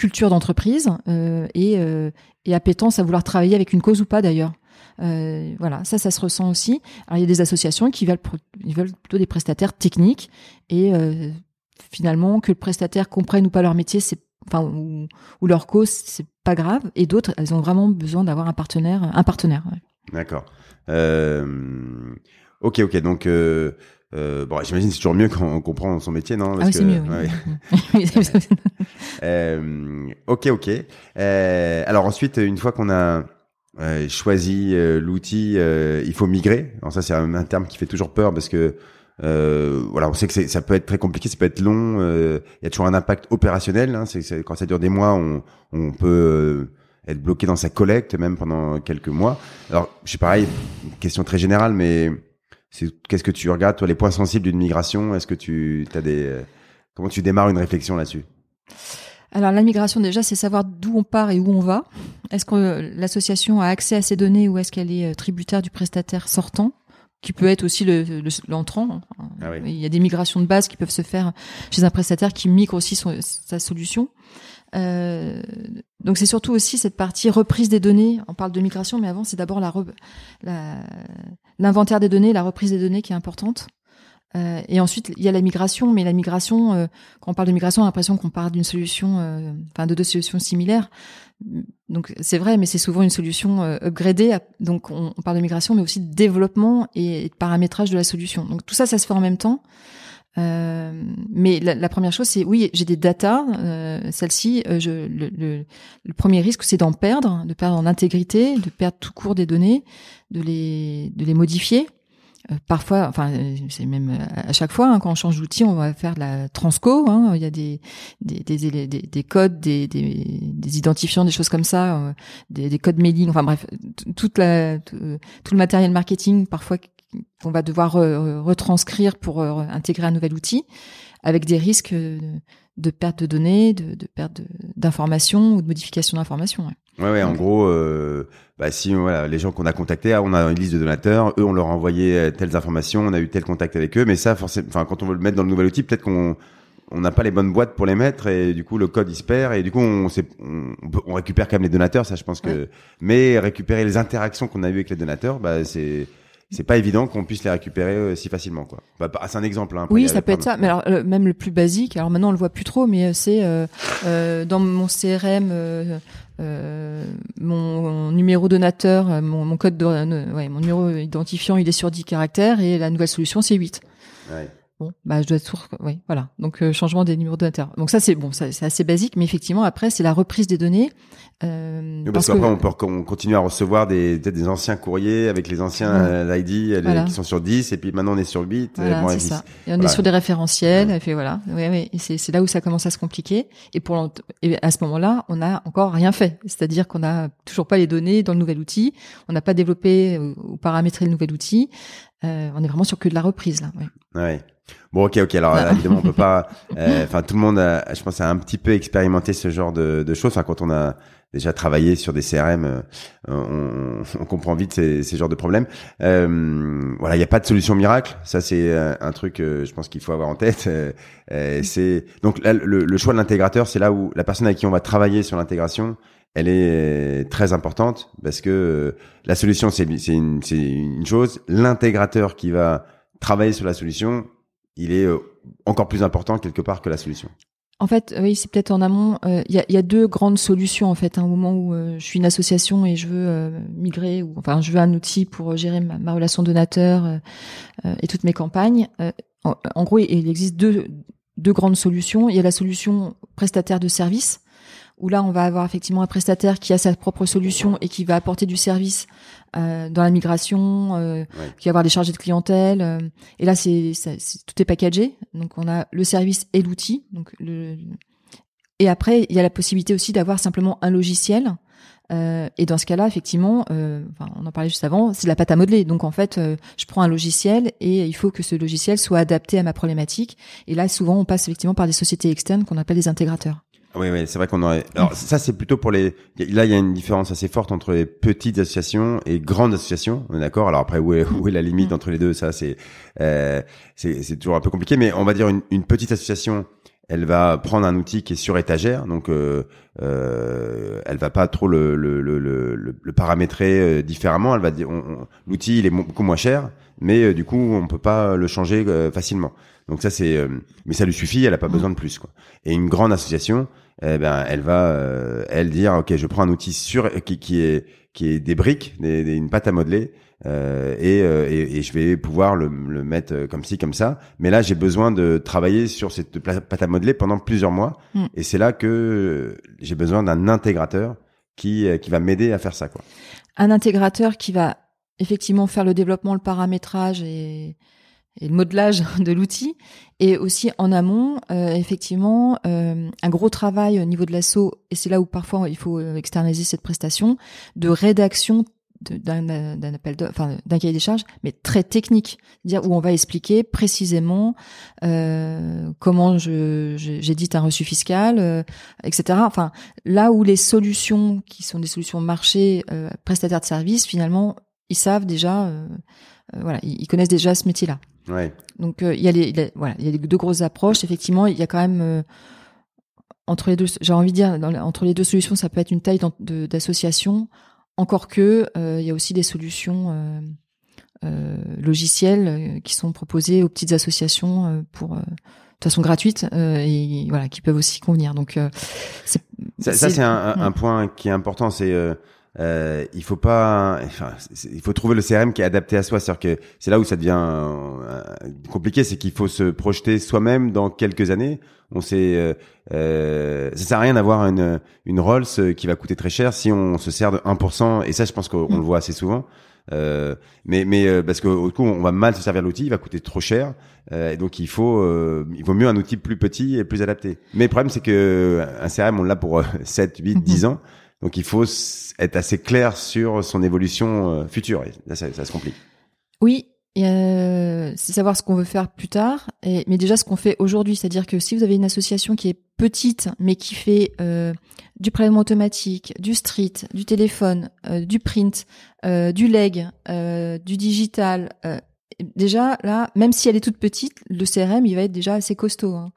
culture d'entreprise euh, et, euh, et appétence à vouloir travailler avec une cause ou pas d'ailleurs. Euh, voilà, ça, ça se ressent aussi. Alors il y a des associations qui veulent, ils veulent plutôt des prestataires techniques et euh, finalement que le prestataire comprenne ou pas leur métier, enfin ou, leur cause, c'est pas grave. Et d'autres, elles ont vraiment besoin d'avoir un partenaire, un partenaire. D'accord. Ok, ok. Donc euh, bon, j'imagine c'est toujours mieux quand on comprend son métier, non? Parce ah oui, c'est mieux. Ouais. euh, ok, ok. Euh, alors ensuite, une fois qu'on a euh, choisi euh, l'outil, euh, il faut migrer. Alors ça, c'est un, un, terme qui fait toujours peur parce que voilà, on sait que ça peut être très compliqué, ça peut être long. Il y a toujours un impact opérationnel. Hein, c'est, quand ça dure des mois, on, on peut être bloqué dans sa collecte même pendant quelques mois. Alors, je sais pareil, une question très générale, mais Qu'est-ce que tu regardes, toi, les points sensibles d'une migration? Est-ce que tu as des. Euh, comment tu démarres une réflexion là-dessus? Alors la migration déjà, c'est savoir d'où on part et où on va. Est-ce que euh, l'association a accès à ces données ou est-ce qu'elle est euh, tributaire du prestataire sortant qui peut être aussi l'entrant. Le, ah Il y a des migrations de base qui peuvent se faire chez un prestataire qui migre aussi son, sa solution. Euh, donc c'est surtout aussi cette partie reprise des données. On parle de migration, mais avant c'est d'abord la l'inventaire des données, la reprise des données qui est importante. Euh, et ensuite il y a la migration, mais la migration, euh, quand on parle de migration, on a l'impression qu'on parle d'une solution, euh, enfin de deux solutions similaires. Donc c'est vrai, mais c'est souvent une solution euh, upgradée. Donc on, on, parle de migration, mais aussi de développement et, et de paramétrage de la solution. Donc tout ça, ça se fait en même temps. Euh, mais la, la, première chose, c'est oui, j'ai des datas. Euh, Celle-ci, euh, le, le, le, premier risque, c'est d'en perdre, de perdre en intégrité, de perdre tout court des données, de les, de les modifier. Euh, parfois, enfin, c'est même à chaque fois hein, quand on change d'outil, on va faire de la transco. Hein, il y a des des, des, des, des codes, des, des, identifiants, des choses comme ça, euh, des, des codes mailing. Enfin bref, toute la tout le matériel marketing parfois qu'on va devoir retranscrire pour intégrer un nouvel outil, avec des risques de perte de données, de, de perte d'informations ou de modification d'informations. Ouais, ouais. En gros, bah, si voilà, les gens qu'on a contactés, ah, on a une liste de donateurs, eux, on leur a envoyé telles informations, on a eu tel contact avec eux, mais ça, forcément, enfin, quand on veut le mettre dans le nouvel outil, peut-être qu'on on n'a pas les bonnes boîtes pour les mettre et du coup le code il se perd et du coup on, on, on récupère quand même les donateurs ça je pense que mais récupérer les interactions qu'on a eues avec les donateurs bah c'est c'est pas évident qu'on puisse les récupérer euh, si facilement quoi. Bah, bah, c'est un exemple. Hein, oui, ça peut être ça. Mais alors même le plus basique. Alors maintenant on le voit plus trop, mais euh, c'est euh, euh, dans mon CRM. Euh, mon, numéro donateur, mon, mon code de, ouais, mon numéro identifiant, il est sur 10 caractères et la nouvelle solution c'est 8. Ouais. Bon, bah je dois être oui, voilà. Donc euh, changement des numéros de Donc ça c'est bon, c'est assez basique, mais effectivement après c'est la reprise des données. Euh, parce, qu'après on peut continuer à recevoir des peut-être des anciens courriers avec les anciens euh, ID qui sont sur 10 et puis maintenant on est sur 8. Voilà, c'est ça. Et on est sur des référentiels. Et puis voilà, ouais. Et c'est là où ça commence à se compliquer. Et pour et à ce moment-là, on n'a encore rien fait. C'est-à-dire qu'on n'a toujours pas les données dans le nouvel outil. On n'a pas développé ou paramétré le nouvel outil. Euh, on est vraiment sur que de la reprise là. Ouais. ouais. Bon, ok, ok. Alors évidemment, on peut pas. Euh, enfin, tout le monde, a, je pense, a un petit peu expérimenté ce genre de, de choses. Enfin, quand on a déjà travaillé sur des CRM, euh, on, on, comprend vite ces, ces genres de problèmes. Euh, voilà, il n'y a pas de solution miracle. Ça, c'est un truc, je pense qu'il faut avoir en tête. c'est donc là, le, le choix de l'intégrateur, c'est là où la personne avec qui on va travailler sur l'intégration, elle est très importante parce que la solution, c'est une, une chose. L'intégrateur qui va travailler sur la solution, il est euh, encore plus important quelque part que la solution. En fait, oui, c'est peut-être en amont. Euh, il y, a, deux grandes solutions en fait. À un moment où euh, je suis une association et je veux migrer, ou enfin, je veux un outil pour gérer ma, relation donateur et toutes mes campagnes. En, gros, il existe deux deux grandes solutions. Il y a la solution prestataire de service où là on va avoir effectivement un prestataire qui a sa propre solution et qui va apporter du service euh, dans la migration, euh, qui va avoir des chargés de clientèle. Euh, et là c'est, tout est packagé, donc on a le service et l'outil. Donc le, et après il y a la possibilité aussi d'avoir simplement un logiciel. Euh, et dans ce cas-là, effectivement, euh, enfin, on en parlait juste avant, c'est de la pâte à modeler. Donc en fait, je prends un logiciel et il faut que ce logiciel soit adapté à ma problématique. Et là, souvent, on passe effectivement par des sociétés externes qu'on appelle des intégrateurs. Oui, oui, c'est vrai qu'on aurait. Alors ça, c'est plutôt pour les. Là, il y a une différence assez forte entre les petites associations et grandes associations. On est d'accord? Alors après, où est, où est la limite entre les deux? Ça, c'est euh, c'est toujours un peu compliqué. Mais on va dire une, une, petite association, elle va prendre un outil qui est sur étagère, donc euh, euh, elle va pas trop le le, le, le, le paramétrer euh, différemment. Elle va dire, l'outil il est beaucoup moins cher, mais euh, du coup, on peut pas le changer euh, facilement. Donc ça c'est, euh, mais ça lui suffit, elle a pas mmh. besoin de plus quoi. Et une grande association, eh ben elle va, euh, elle dire ok, je prends un outil sur qui, qui est qui est des briques, des, une pâte à modeler. Euh, et, et, et, je vais pouvoir le, le, mettre comme ci comme ça mais là j'ai besoin de travailler sur cette pâte à modeler pendant plusieurs mois mmh. et c'est là que j'ai besoin d'un intégrateur qui qui va m'aider à faire ça quoi un intégrateur qui va effectivement faire le développement le paramétrage et et le modelage de l'outil. Et aussi en amont euh, effectivement euh, un gros travail au niveau de l'assaut et c'est là où parfois il faut euh, externaliser cette prestation de rédaction d'un appel enfin d'un cahier des charges mais très technique. Dire où on va expliquer précisément euh, comment je j'édite un reçu fiscal euh, etc enfin là où les solutions qui sont des solutions marché euh, prestataires de services finalement ils savent déjà voilà ils connaissent déjà ce métier là Ouais. Donc euh, il y a les, voilà, il y a les deux grosses approches. Effectivement, il y a quand même euh, entre les deux, j'ai envie de dire, entre les deux solutions, ça peut être une taille d'association. Encore que euh, il y a aussi des solutions logicielles qui sont proposées aux petites associations pour de façon gratuite et voilà qui peuvent aussi convenir. Donc ça, ça c'est un, un, point qui est important, c'est euh, il faut pas, enfin, il faut trouver le CRM qui est adapté à soi. C'est-à-dire que c'est là où ça devient euh, compliqué, c'est qu'il faut se projeter soi-même dans quelques années. On sait, euh, euh, ça sert à rien d'avoir une une Rolls qui va coûter très cher si on se sert de 1%. Et ça, je pense qu'on le voit assez souvent. Euh, mais mais parce qu'au coup on va mal se servir de l'outil, il va coûter trop cher, euh, donc il faut il vaut mieux un outil plus petit et plus adapté. Mais le problème c'est que un CRM on l'a pour 7, 8, 10 ans, donc il faut être assez clair sur son évolution euh, future. Là, ça, ça se complique. Oui, c'est savoir ce qu'on veut faire plus tard, mais déjà ce qu'on fait aujourd'hui. C'est-à-dire que si vous avez une association qui est petite, mais qui fait euh, du prélèvement automatique, du street, du téléphone, euh, du print, euh, du leg, du digital, déjà là, même si elle est toute petite, le CRM il va être déjà assez costaud. Hein.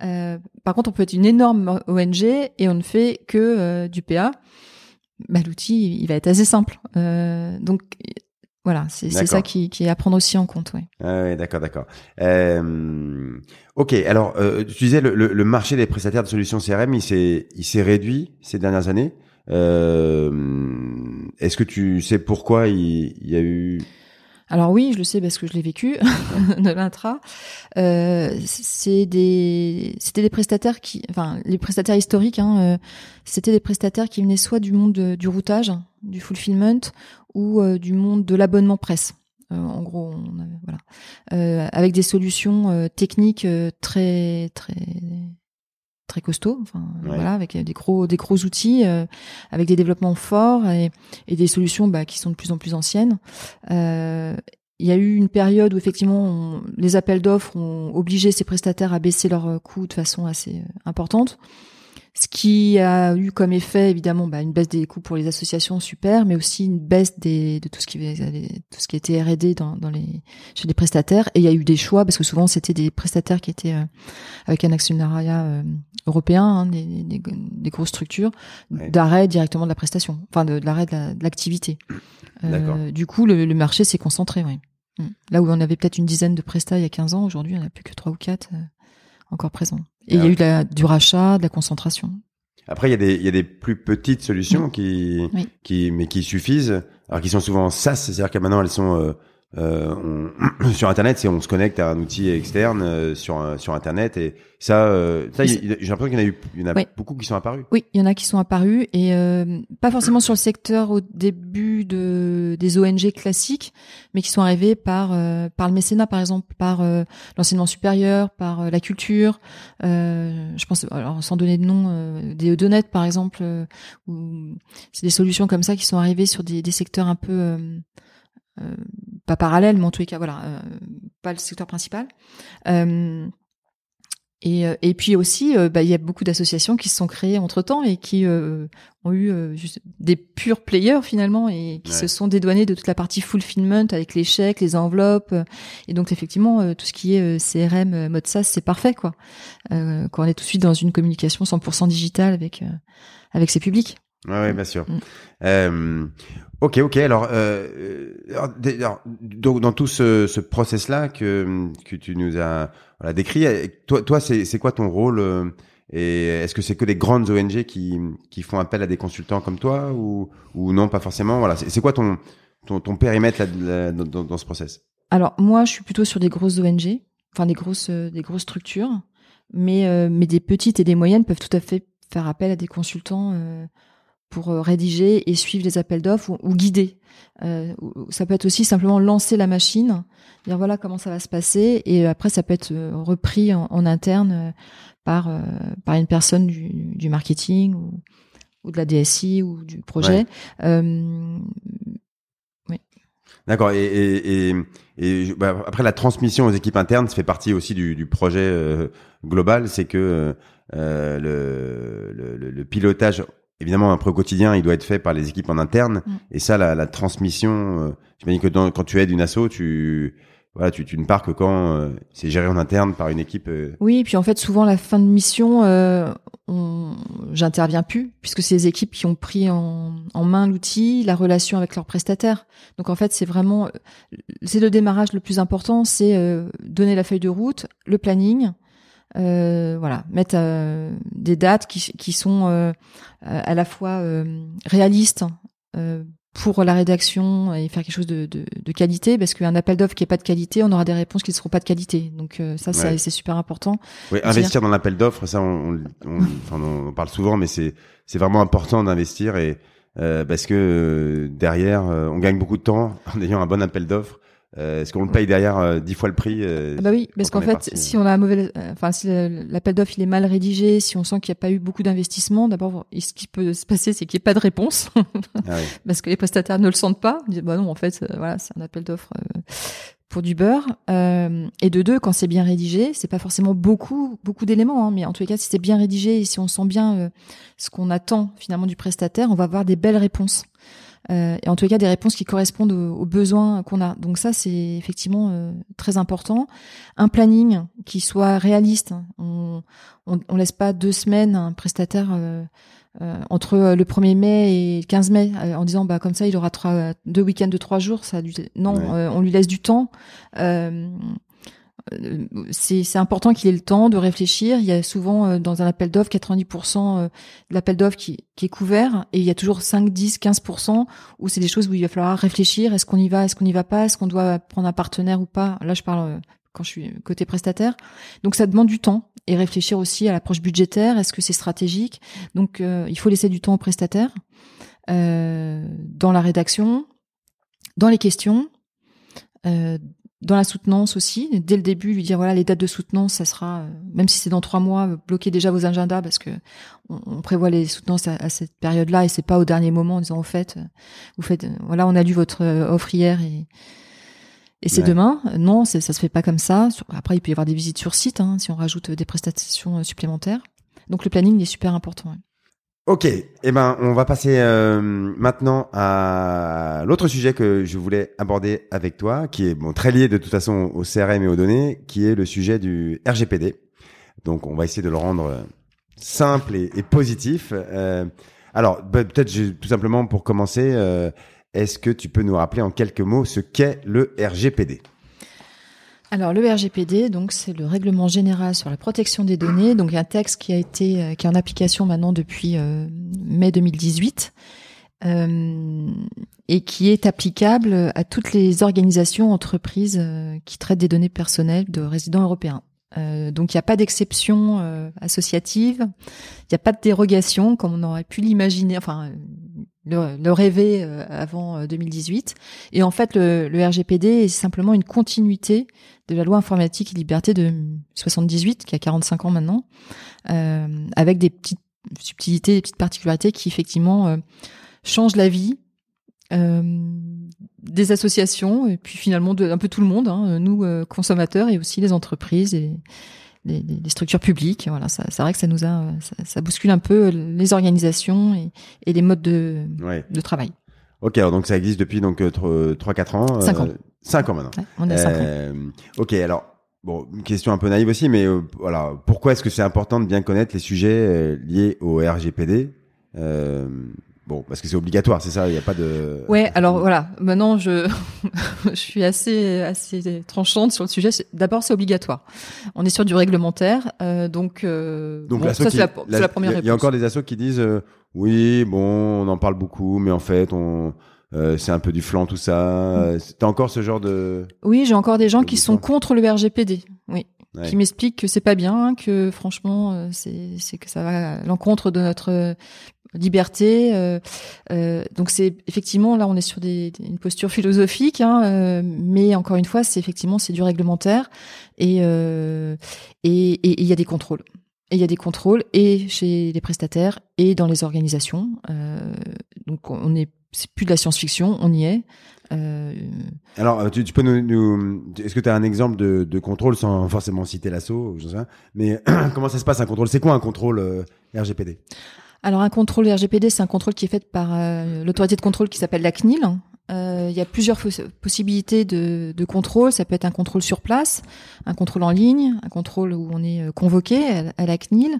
Ah par contre, on peut être une énorme ONG et on ne fait que du PA. Bah, l'outil il va être assez simple. donc voilà, c'est ça qui, qui, est à prendre aussi en compte. Ouais. Ah ouais, d'accord, d'accord. Euh, ok, alors euh, tu disais le, le, marché des prestataires de solutions CRM, il s'est il s'est réduit ces dernières années. Euh, Est-ce que tu sais pourquoi il, il y a eu alors oui, je le sais parce que je l'ai vécu de l'intra. Euh, c'est des, c'était des prestataires qui, enfin, les prestataires historiques, hein, euh, c'était des prestataires qui venaient soit du monde du routage, du fulfillment, ou euh, du monde de l'abonnement presse. Euh, en gros, on voilà, euh, avec des solutions techniques très très très costauds, enfin voilà, avec des gros des gros outils, avec des développements forts et, et des solutions bah, qui sont de plus en plus anciennes. il y a eu une période où effectivement les appels d'offres ont obligé ces prestataires à baisser leurs coûts de façon assez importante. Ce qui a eu comme effet évidemment bah, une baisse des coûts pour les associations, super, mais aussi une baisse des, de tout ce qui tout ce qui était R&D dans, dans les chez les prestataires. Et il y a eu des choix parce que souvent c'était des prestataires qui étaient euh, avec un actionnariat euh, européen, hein, des, des, des, grosses structures, d'arrêt directement de la prestation, enfin de, l'arrêt de l'activité. Euh, du coup, le, le marché s'est concentré. Oui. Mm. Là où on avait peut-être une dizaine de prestats il y a 15 ans, aujourd'hui on n'a plus que trois ou quatre euh, encore présents. Et il y a eu de la, du rachat, de la concentration. Après, il y a des, il y a des plus petites solutions qui, qui, mais qui suffisent. Alors, qui sont souvent SaaS, c'est-à-dire que maintenant elles sont euh, on, sur Internet, on se connecte à un outil externe euh, sur euh, sur Internet et ça, euh, ça j'ai l'impression qu'il y en a eu, il y en a beaucoup qui sont apparus. Oui, il y en a qui sont apparus et pas forcément sur le secteur au début de des ONG classiques, mais qui sont arrivés par par le mécénat par exemple, par l'enseignement supérieur, par la culture. je pense, alors sans donner de nom, des Eudonet par exemple, ou c'est des solutions comme ça qui sont arrivées sur des, des secteurs un peu euh, pas parallèle, mais en tous les cas, voilà, euh, pas le secteur principal. Euh, et, et puis aussi, bah, il y a beaucoup d'associations qui se sont créées entre temps et qui ont eu juste des purs players finalement et qui se sont dédouanés de toute la partie fulfillment avec les chèques, les enveloppes. Et donc effectivement, tout ce qui est CRM, mode SaaS, c'est parfait quoi. quand on est tout de suite dans une communication 100% digitale avec avec ses publics. Ouais, ouais bien sûr. Mm. Euh, ok, ok. Alors, euh, alors, donc dans tout ce, ce process-là que que tu nous as voilà, décrit, toi, toi, c'est c'est quoi ton rôle euh, Et est-ce que c'est que des grandes ONG qui qui font appel à des consultants comme toi ou ou non, pas forcément? Voilà, c'est quoi ton ton, ton périmètre là, dans, dans, ce process? Alors moi, je suis plutôt sur des grosses ONG, enfin des grosses des grosses structures, mais euh, mais des petites et des moyennes peuvent tout à fait faire appel à des consultants. Euh, pour euh, rédiger et suivre les appels d'offres ou, guider. Euh, ça peut être aussi simplement lancer la machine, dire voilà comment ça va se passer, et après ça peut être euh, repris en, interne par par une personne du, du marketing ou, ou, de la DSI ou du projet. oui. D'accord. Et, et, et, et bah, après la transmission aux équipes internes, ça fait partie aussi du, du projet global, c'est que le, le, le, pilotage évidemment, un pro quotidien, il doit être fait par les équipes en interne. Mm. Et ça, la, la transmission, euh, j'imagine que quand tu aides une asso, tu voilà, tu, tu ne pars que quand euh, c'est géré en interne par une équipe. Euh. Oui, et puis en fait, souvent la fin de mission, euh, j'interviens plus puisque c'est les équipes qui ont pris en, en main l'outil, la relation avec leurs prestataires. Donc en fait, c'est vraiment c'est le démarrage le plus important, c'est donner la feuille de route, le planning, euh, voilà, mettre euh, des dates qui, qui sont euh, à la fois réalistes pour la rédaction et faire quelque chose de, de, de qualité, parce qu'un appel d'offres qui est pas de qualité, on aura des réponses qui ne seront pas de qualité. Donc ça, c'est super important. Oui, investir dans l'appel d'offres, ça, on, on, on, on, parle souvent, mais c'est c'est vraiment important d'investir et parce que derrière, on gagne beaucoup de temps en ayant un bon appel d'offres. Euh, est-ce qu'on le paye derrière euh, dix fois le prix euh, ah Bah oui, parce qu'en fait, si on a un mauvais, enfin si l'appel d'offres il est mal rédigé, si on sent qu'il n'y a pas eu beaucoup d'investissement, d'abord, ce qui peut se passer, c'est qu'il n'y ait pas de réponse, ah parce que les prestataires ne le sentent pas. Ils disent bah non, en fait, voilà, c'est un appel d'offres pour du beurre. Euh, et de deux, quand c'est bien rédigé, c'est pas forcément beaucoup beaucoup d'éléments, hein, mais en tous les cas, si c'est bien rédigé et si on sent bien euh, ce qu'on attend finalement du prestataire, on va avoir des belles réponses. Euh, et en les cas, des réponses qui correspondent aux, besoins qu'on a. Donc ça, c'est effectivement euh, très important. Un planning qui soit réaliste. On, on, on laisse pas deux semaines un prestataire euh, euh, entre euh, le 1er mai et le 15 mai euh, en disant bah comme ça il aura trois, deux week-ends de trois jours ça du... non on lui laisse du temps c'est important qu'il ait le temps de réfléchir. Il y a souvent dans un appel d'offres 90% de l'appel d'offres qui, qui, est couvert et il y a toujours 5, 10, 15% où c'est des choses où il va falloir réfléchir. Est-ce qu'on y va, est-ce qu'on n'y va pas, est-ce qu'on doit prendre un partenaire ou pas? Là, je parle quand je suis côté prestataire. Donc ça demande du temps et réfléchir aussi à l'approche budgétaire. Est-ce que c'est stratégique? Donc euh, il faut laisser du temps au prestataire euh, dans la rédaction, dans les questions, euh, dans la soutenance aussi. Dès le début, lui dire voilà les dates de soutenance, ça sera même si c'est dans trois mois, bloquez déjà vos agendas parce que on, prévoit les soutenances à, cette période-là et c'est pas au dernier moment en disant au fait, vous faites voilà on a lu votre offre hier et et c'est demain. Non, ça se fait pas comme ça. Après, il peut y avoir des visites sur site hein, si on rajoute des prestations euh, supplémentaires. Donc le planning est super important. Ok, eh ben on va passer euh, maintenant à l'autre sujet que je voulais aborder avec toi, qui est bon très lié de toute façon au CRM et aux données, qui est le sujet du RGPD. Donc on va essayer de le rendre euh, simple et, positif. Euh, alors bah, peut-être tout simplement pour commencer, euh, est-ce que tu peux nous rappeler en quelques mots ce qu'est le RGPD alors le RGPD, donc c'est le règlement général sur la protection des données, donc un texte qui a été euh, qui est en application maintenant depuis euh, mai 2018 euh, et qui est applicable à toutes les organisations, entreprises qui traitent des données personnelles de résidents européens. donc il n'y a pas d'exception associative, il n'y a pas de dérogation comme on aurait pu l'imaginer. Enfin, le, le rêver euh, avant 2018. Euh, et en fait, le, le, RGPD est simplement une continuité de la loi informatique et liberté de 78, qui a 45 ans maintenant, euh, avec des petites subtilités, des petites particularités qui effectivement euh, changent la vie euh, des associations et puis finalement de un peu tout le monde, hein, nous consommateurs et aussi les entreprises et les, structures publiques. Voilà, c'est vrai que ça nous a, ça, ça, bouscule un peu les organisations et, et les modes de, de travail. Ok, alors donc ça existe depuis donc 3-4 euh, ans. 5 ans. 5 ans maintenant. on est 5 euh, ans. Ok, alors bon, une question un peu naïve aussi, mais euh, voilà, pourquoi est-ce que c'est important de bien connaître les sujets euh, liés au RGPD euh, Bon, parce que c'est obligatoire, c'est ça, il n'y a pas de. Ouais, alors voilà, maintenant je, je suis assez, assez tranchante sur le sujet. D'abord, c'est obligatoire. On est sur du réglementaire, euh, donc. Euh, donc ça, c'est la, la, première réponse. Il y a encore des assos qui disent, euh, oui, bon, on en parle beaucoup, mais en fait, on. Euh, c'est un peu du flanc tout ça. Mm. T'as encore ce genre de. Oui, j'ai encore des gens qui sont contre le RGPD. Oui. qui m'expliquent que c'est pas bien, que franchement c'est c'est que ça va à l'encontre de notre liberté. Euh, euh, donc c'est effectivement là on est sur des, une posture philosophique, hein, euh, mais encore une fois c'est effectivement c'est du réglementaire et et il y a des contrôles. Et il y a des contrôles et chez les prestataires et dans les organisations. donc on est c'est plus de la science-fiction, on y est. Alors, tu, tu peux nous, nous est-ce que tu as un exemple de, de, contrôle sans forcément citer l'assaut, mais comment ça se passe un contrôle? C'est quoi un contrôle RGPD alors un contrôle RGPD, c'est un contrôle qui est fait par euh, l'autorité de contrôle qui s'appelle la CNIL. Euh, il y a plusieurs possibilités de, de, contrôle. Ça peut être un contrôle sur place, un contrôle en ligne, un contrôle où on est euh, convoqué à, la CNIL.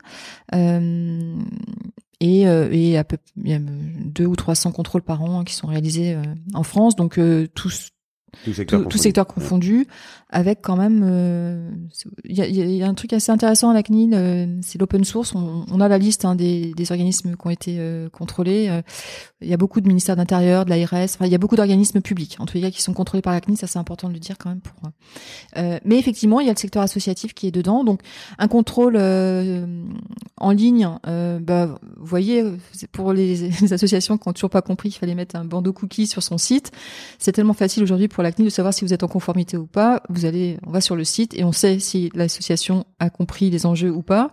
Euh, et, et à peu, il y a deux ou trois cents contrôles par an qui sont réalisés en France. Donc tous tout secteur, tout, secteur confondu, avec quand même, euh, il y, a, y, a, un truc assez intéressant à la CNIL, euh, c'est l'open source. On, on, a la liste hein, des, des, organismes qui ont été euh, contrôlés. Il y a beaucoup de ministères d'intérieur, de l'ARS. Enfin, il y a beaucoup d'organismes publics, en les cas, qui sont contrôlés par la CNIL. Ça, c'est important de le dire quand même. Pour. mais effectivement, il y a le secteur associatif qui est dedans. Donc, un contrôle en ligne, bah, vous voyez, pour les, associations qui n'ont toujours pas compris qu'il fallait mettre un bandeau cookie sur son site, c'est tellement facile aujourd'hui pour la CNIL de savoir si vous êtes en conformité ou pas. Allez, on va sur le site et on sait si l'association a compris les enjeux ou pas.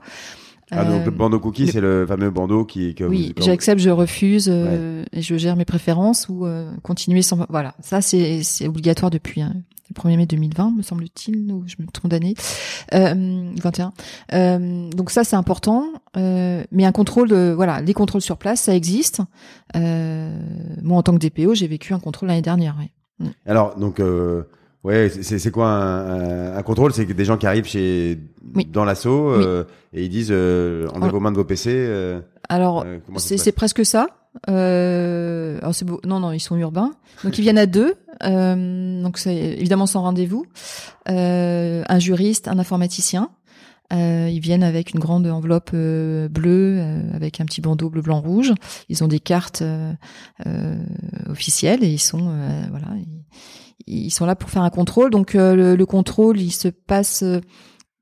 Ah, donc le Euh, bandeau cookie, le- c'est le fameux bandeau qui. Que oui, vous- j'accepte, je refuse euh, et je gère mes préférences ou euh, continuer sans. Voilà, ça c'est c'est obligatoire depuis hein, le 1er mai 2020, me semble-t-il, ou je me trompe d'année, euh, 21. Euh, donc ça c'est important, mais un contrôle, de, voilà, les contrôles sur place, ça existe. Moi en tant que DPO, j'ai vécu un contrôle l'année dernière. oui. Alors, donc, euh, ouais, c'est quoi un, un- un contrôle? C'est des gens qui arrivent chez Oui. dans l'assaut euh, et ils disent euh, enlevez vos mains de vos PC. euh, Alors euh, C'est presque ça. Alors c'est beau. Non, non, ils sont urbains. Donc ils viennent à deux. Donc c'est évidemment sans rendez-vous. Un juriste, un informaticien. Euh, ils viennent avec une grande enveloppe euh, bleue, euh, avec un petit bandeau bleu, blanc, rouge. Ils ont des cartes officielles et ils sont voilà, ils, ils sont là pour faire un contrôle. Donc euh, le, le contrôle, il se passe.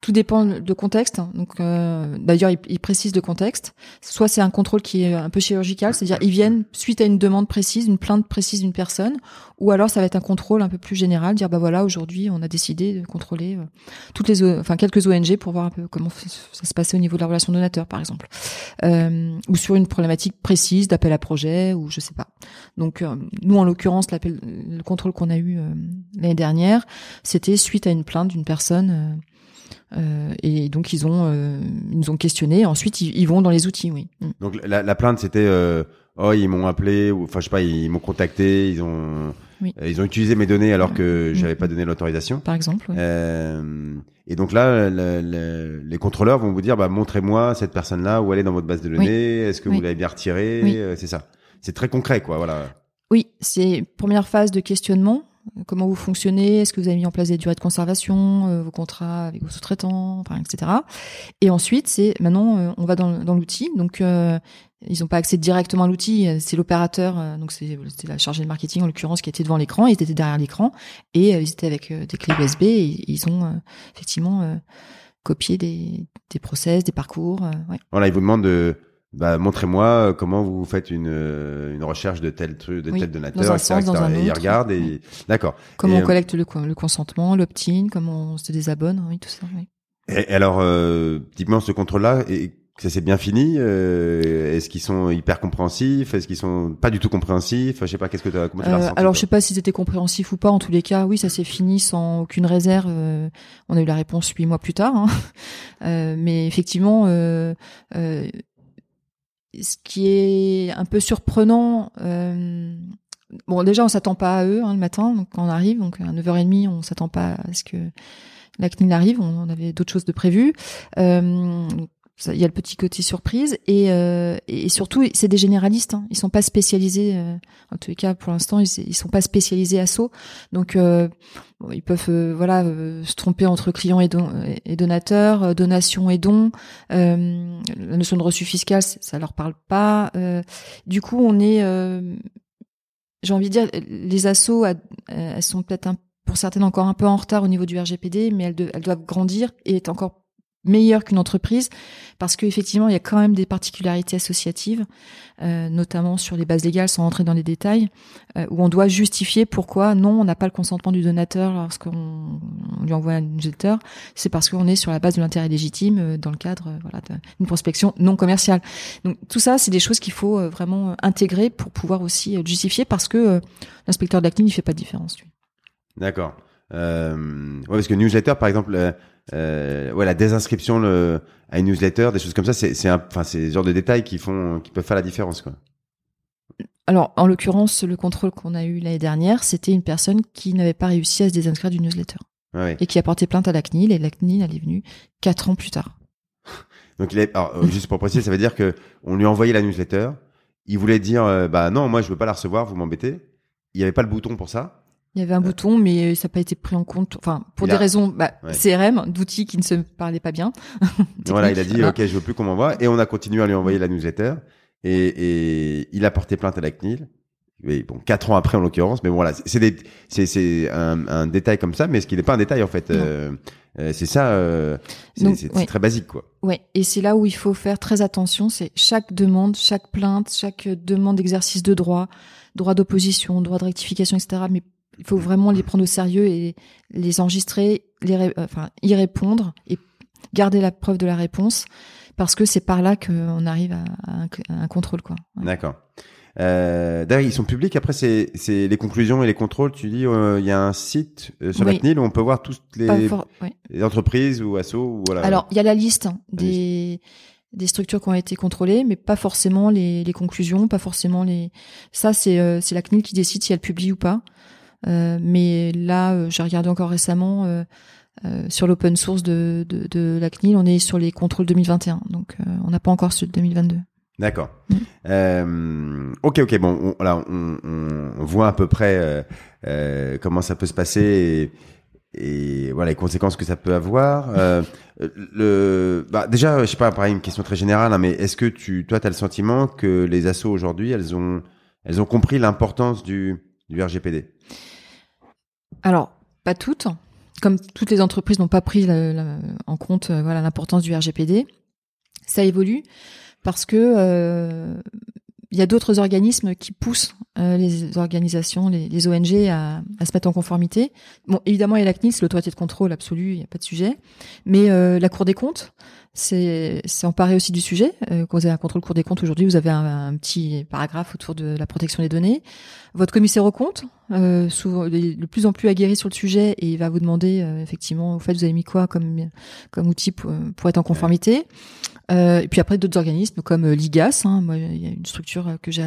Tout dépend de contexte. Donc, euh, d'ailleurs, il, il précise le contexte. Soit c'est un contrôle qui est un peu chirurgical, c'est-à-dire ils viennent suite à une demande précise, une plainte précise d'une personne, ou alors ça va être un contrôle un peu plus général, dire bah voilà aujourd'hui on a décidé de contrôler euh, toutes les, enfin quelques ONG pour voir un peu comment ça se passait au niveau de la relation donateur par exemple, euh, ou sur une problématique précise d'appel à projet ou je sais pas. Donc nous en l'occurrence l'appel, le contrôle qu'on a eu l'année dernière, c'était suite à une plainte d'une personne. Euh, et donc ils ont euh, ils nous ont questionné. Ensuite ils, ils vont dans les outils, oui. Mm. Donc la, la plainte c'était euh, oh ils m'ont appelé ou enfin je sais pas ils m'ont contacté ils ont Oui. ils ont utilisé mes données alors que Mm. j'avais pas donné l'autorisation. Par exemple. oui. Et donc là, le- le- les contrôleurs vont vous dire, bah, montrez-moi cette personne-là où elle est dans votre base de données. Est-ce que Oui. vous l'avez bien retirée Oui. C'est ça. C'est très concret, quoi. Voilà. Oui, c'est première phase de questionnement. Comment vous fonctionnez? Est-ce que vous avez mis en place des durées de conservation, euh, vos contrats avec vos sous-traitants, etc. Et ensuite, c'est maintenant euh, on va dans, l'outil. Donc euh, ils n'ont pas accès directement à l'outil. C'est l'opérateur, donc c'est la chargée de marketing en l'occurrence qui était devant l'écran. Ils étaient derrière l'écran et ils étaient avec des clés USB. Ils ont effectivement copié des, process, des parcours. Voilà, ils vous demandent de, bah, montrez-moi euh, comment vous faites une, euh, une recherche de tel truc, de Oui, tel donateur, dans un etc., sens, dans etc. un Et ils regardent et, Oui. d'accord. Comment Et, on euh, collecte le, le consentement, l'opt-in, comment on se désabonne, oui, tout ça. Oui. Et, alors, euh, typiquement, ce contrôle-là, et ça s'est bien fini. euh, Est-ce qu'ils sont hyper compréhensifs Est-ce qu'ils sont pas du tout compréhensifs Je sais pas. Qu'est-ce que comment tu l'as Euh, ressenti, alors je sais pas s'ils étaient compréhensifs ou pas. En tous les cas, oui, ça s'est fini sans aucune réserve. euh, on a eu la réponse huit mois plus tard. hein. Euh, mais effectivement, euh, euh, ce qui est un peu surprenant. euh, bon, déjà, on s'attend pas à eux hein, le matin donc, quand on arrive. Donc à 9h30, on s'attend pas à ce que la CNIL arrive. On, avait d'autres choses de prévues. Euh, il y a le petit côté surprise et, euh, et surtout c'est des généralistes. Hein. Ils sont pas spécialisés. euh, en tous les cas, pour l'instant, ils, ils sont pas spécialisés à saut. Donc euh, bon, ils peuvent euh, voilà euh, se tromper entre clients et, don, donateurs, euh, donation et don. La notion de reçu fiscal, ça leur parle pas. Du coup, on est, j'ai envie de dire, les assos, elles sont peut-être pour certaines encore un peu en retard au niveau du RGPD, mais elles, elles doivent grandir et être encore meilleures qu'une entreprise parce qu'effectivement il y a quand même des particularités associatives euh, notamment sur les bases légales sans rentrer dans les détails euh, où on doit justifier pourquoi non on n'a pas le consentement du donateur lorsqu'on on lui envoie une newsletter c'est parce qu'on est sur la base de l'intérêt légitime euh, dans le cadre voilà d'une prospection non commerciale donc tout ça c'est des choses qu'il faut vraiment intégrer pour pouvoir aussi justifier parce que l'inspecteur de la CNIL il fait pas de différence. D'accord. Ouais, parce que newsletter, par exemple, euh, ouais, la désinscription le, à une newsletter, des choses comme ça, c'est, enfin, c'est ce genre de détails qui font, qui peuvent faire la différence, quoi. Alors, en l'occurrence, le contrôle qu'on a eu l'année dernière, c'était une personne qui n'avait pas réussi à se désinscrire du newsletter ouais. et qui a porté plainte à la CNIL et la CNIL, elle est venue quatre ans plus tard. Donc, il est, alors, euh, juste pour préciser, ça veut dire que on lui a envoyé la newsletter. Il voulait dire, euh, bah non, moi, je veux pas la recevoir, vous m'embêtez. Il y avait pas le bouton pour ça. Il y avait un bouton, mais ça n'a pas été pris en compte. Enfin, pour Il des a- raisons bah, Ouais. CRM, d'outils qui ne se parlaient pas bien. Voilà, il a dit, ok, je veux plus qu'on m'envoie. Et on a continué à lui envoyer la newsletter. Et, et il a porté plainte à la CNIL. Mais bon, quatre ans après en l'occurrence. Mais bon, voilà, c'est des, c'est, c'est un, un détail comme ça, mais ce qui n'est pas un détail en fait. Euh, euh, c'est ça, euh, ouais. c'est très basique quoi. Ouais, et c'est là où il faut faire très attention. C'est chaque demande, chaque plainte, chaque demande d'exercice de droit, droit d'opposition, droit de rectification, etc. Mais il faut vraiment les prendre au sérieux et les enregistrer, les, ré- enfin, y répondre et garder la preuve de la réponse parce que c'est par là qu'on arrive à, un, contrôle quoi. D'accord. Euh, D'ailleurs, ils sont publics. Après, c'est les conclusions et les contrôles. Tu dis, euh, il y a un site euh, sur la CNIL où on peut voir toutes les, entreprises ou assos. Ou voilà. Alors, il y a la liste des des structures qui ont été contrôlées, mais pas forcément les, les conclusions, pas forcément les. Ça, c'est euh, c'est la CNIL qui décide si elle publie ou pas. Euh, mais là, euh, j'ai regardé encore récemment euh, sur l'open source de, de, de, la CNIL, on est sur les contrôles 2021, donc on n'a pas encore ceux de 2022. D'accord. Mm. Euh, ok, ok. Bon, on, là, on, on, voit à peu près euh, euh, comment ça peut se passer et, et, voilà les conséquences que ça peut avoir. Le, bah, déjà, je sais pas, pareil, une question très générale, hein, mais est-ce que tu, toi, tu as le sentiment que les assos aujourd'hui, elles ont, elles ont compris l'importance du, du RGPD Alors, pas toutes. Comme toutes les entreprises n'ont pas pris en compte, euh, voilà, l'importance du RGPD, ça évolue parce que euh, il y a d'autres organismes qui poussent euh, les organisations, les, les ONG à, à, se mettre en conformité. Bon, évidemment, il y a la CNIL, l'autorité de contrôle absolue, il n'y a pas de sujet. Mais euh, la Cour des comptes, c'est emparé aussi du sujet. Euh, quand vous avez un contrôle Cour des comptes aujourd'hui, vous avez un, petit paragraphe autour de la protection des données. Votre commissaire aux comptes, euh, souvent, de plus en plus aguerri sur le sujet et il va vous demander euh, effectivement, au fait, vous avez mis quoi comme comme outil pour, pour être en conformité. Euh, et puis après d'autres organismes comme euh, l'IGAS. Hein, moi, il y a une structure que j'ai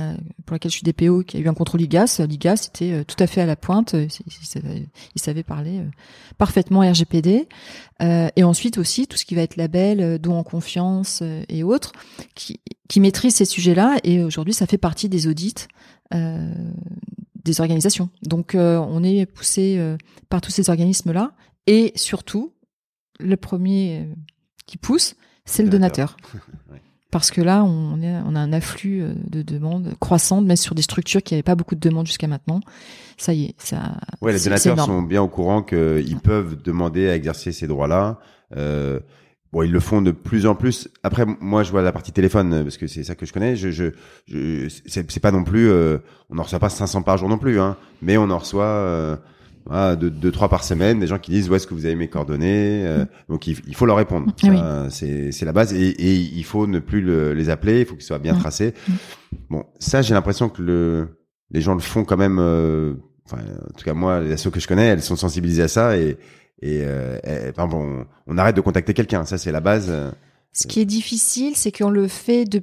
pour laquelle je suis DPO qui a eu un contrôle IGAS. L'IGAS était euh, tout à fait à la pointe. Il, savait, parler parfaitement RGPD. et ensuite aussi tout ce qui va être label, don en confiance et autres, qui, qui maîtrisent ces sujets-là. Et aujourd'hui, ça fait partie des audits. des organisations. Donc on est poussé par tous ces organismes-là et surtout le premier qui pousse, c'est le donateur. Parce que là, on, on, a un afflux euh, de demandes croissantes, mais sur des structures qui n'avaient pas beaucoup de demandes jusqu'à maintenant. Ça y est, ça. Ouais, les donateurs sont bien au courant qu'ils peuvent demander à exercer ces droits-là. Euh, bon, ils le font de plus en plus. Après, moi, je vois la partie téléphone parce que c'est ça que je connais. Je, je, je c'est pas non plus. Euh, on n'en reçoit pas 500 par jour non plus, hein. Mais on en reçoit. Euh, voilà, deux, deux, trois par semaine, des gens qui disent où est-ce que vous avez mes coordonnées. Euh, mm. donc il, il, faut leur répondre. Ah c'est, c'est la base et, et, il faut ne plus le, les appeler. Il faut qu'ils soient bien mm. tracés. Mm. Bon, ça j'ai l'impression que le, les gens le font quand même. Euh, enfin, en tout cas moi, les assos que je connais, elles sont sensibilisées à ça et et, euh, enfin, bon, on arrête de contacter quelqu'un. Ça c'est la base. Ce qui est difficile, c'est qu'on le fait de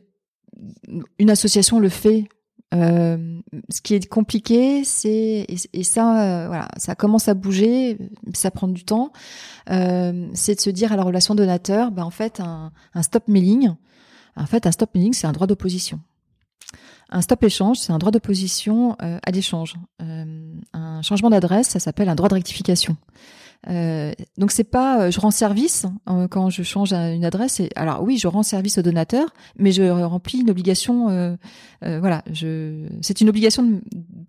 une association le fait euh, ce qui est compliqué, c'est et, ça, euh, voilà, ça commence à bouger, ça prend du temps. Euh, c'est de se dire à la relation donateur, ben en fait un, un stop mailing, en fait un stop mailing c'est un droit d'opposition. Un stop échange, c'est un droit d'opposition à l'échange. un changement d'adresse, ça s'appelle un droit de rectification. Euh, donc c'est pas euh, je rends service hein, quand je change une adresse. Et, alors oui, je rends service au donateur, mais je remplis une obligation. Euh, euh voilà, je c'est une obligation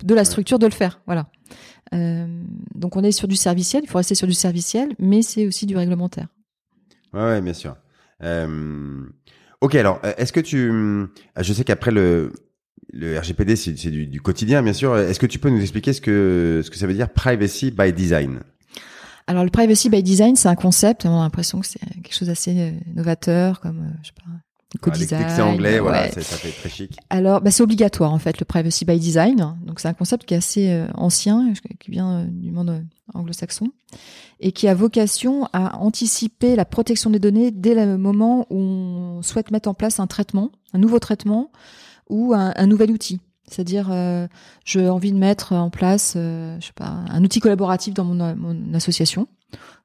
de, la structure de le faire. Voilà. donc on est sur du serviciel. Il faut rester sur du serviciel, mais c'est aussi du réglementaire. Ouais, ouais bien sûr. ok, alors est-ce que tu, je sais qu'après le le RGPD, c'est du, du, quotidien, bien sûr. Est-ce que tu peux nous expliquer ce que ce que ça veut dire privacy by design? Alors le privacy by design, c'est un concept. On a l'impression que c'est quelque chose d'assez euh, novateur, comme euh, je sais pas. Co-design. c'est anglais, voilà, ça fait très chic. Alors, bah, c'est obligatoire en fait le privacy by design. Donc c'est un concept qui est assez euh, ancien, qui vient du monde anglo-saxon et qui a vocation à anticiper la protection des données dès le moment où on souhaite mettre en place un traitement, un nouveau traitement ou un, un nouvel outil. C'est-à-dire, euh, j'ai envie de mettre en place, euh, je sais pas, un outil collaboratif dans mon, association,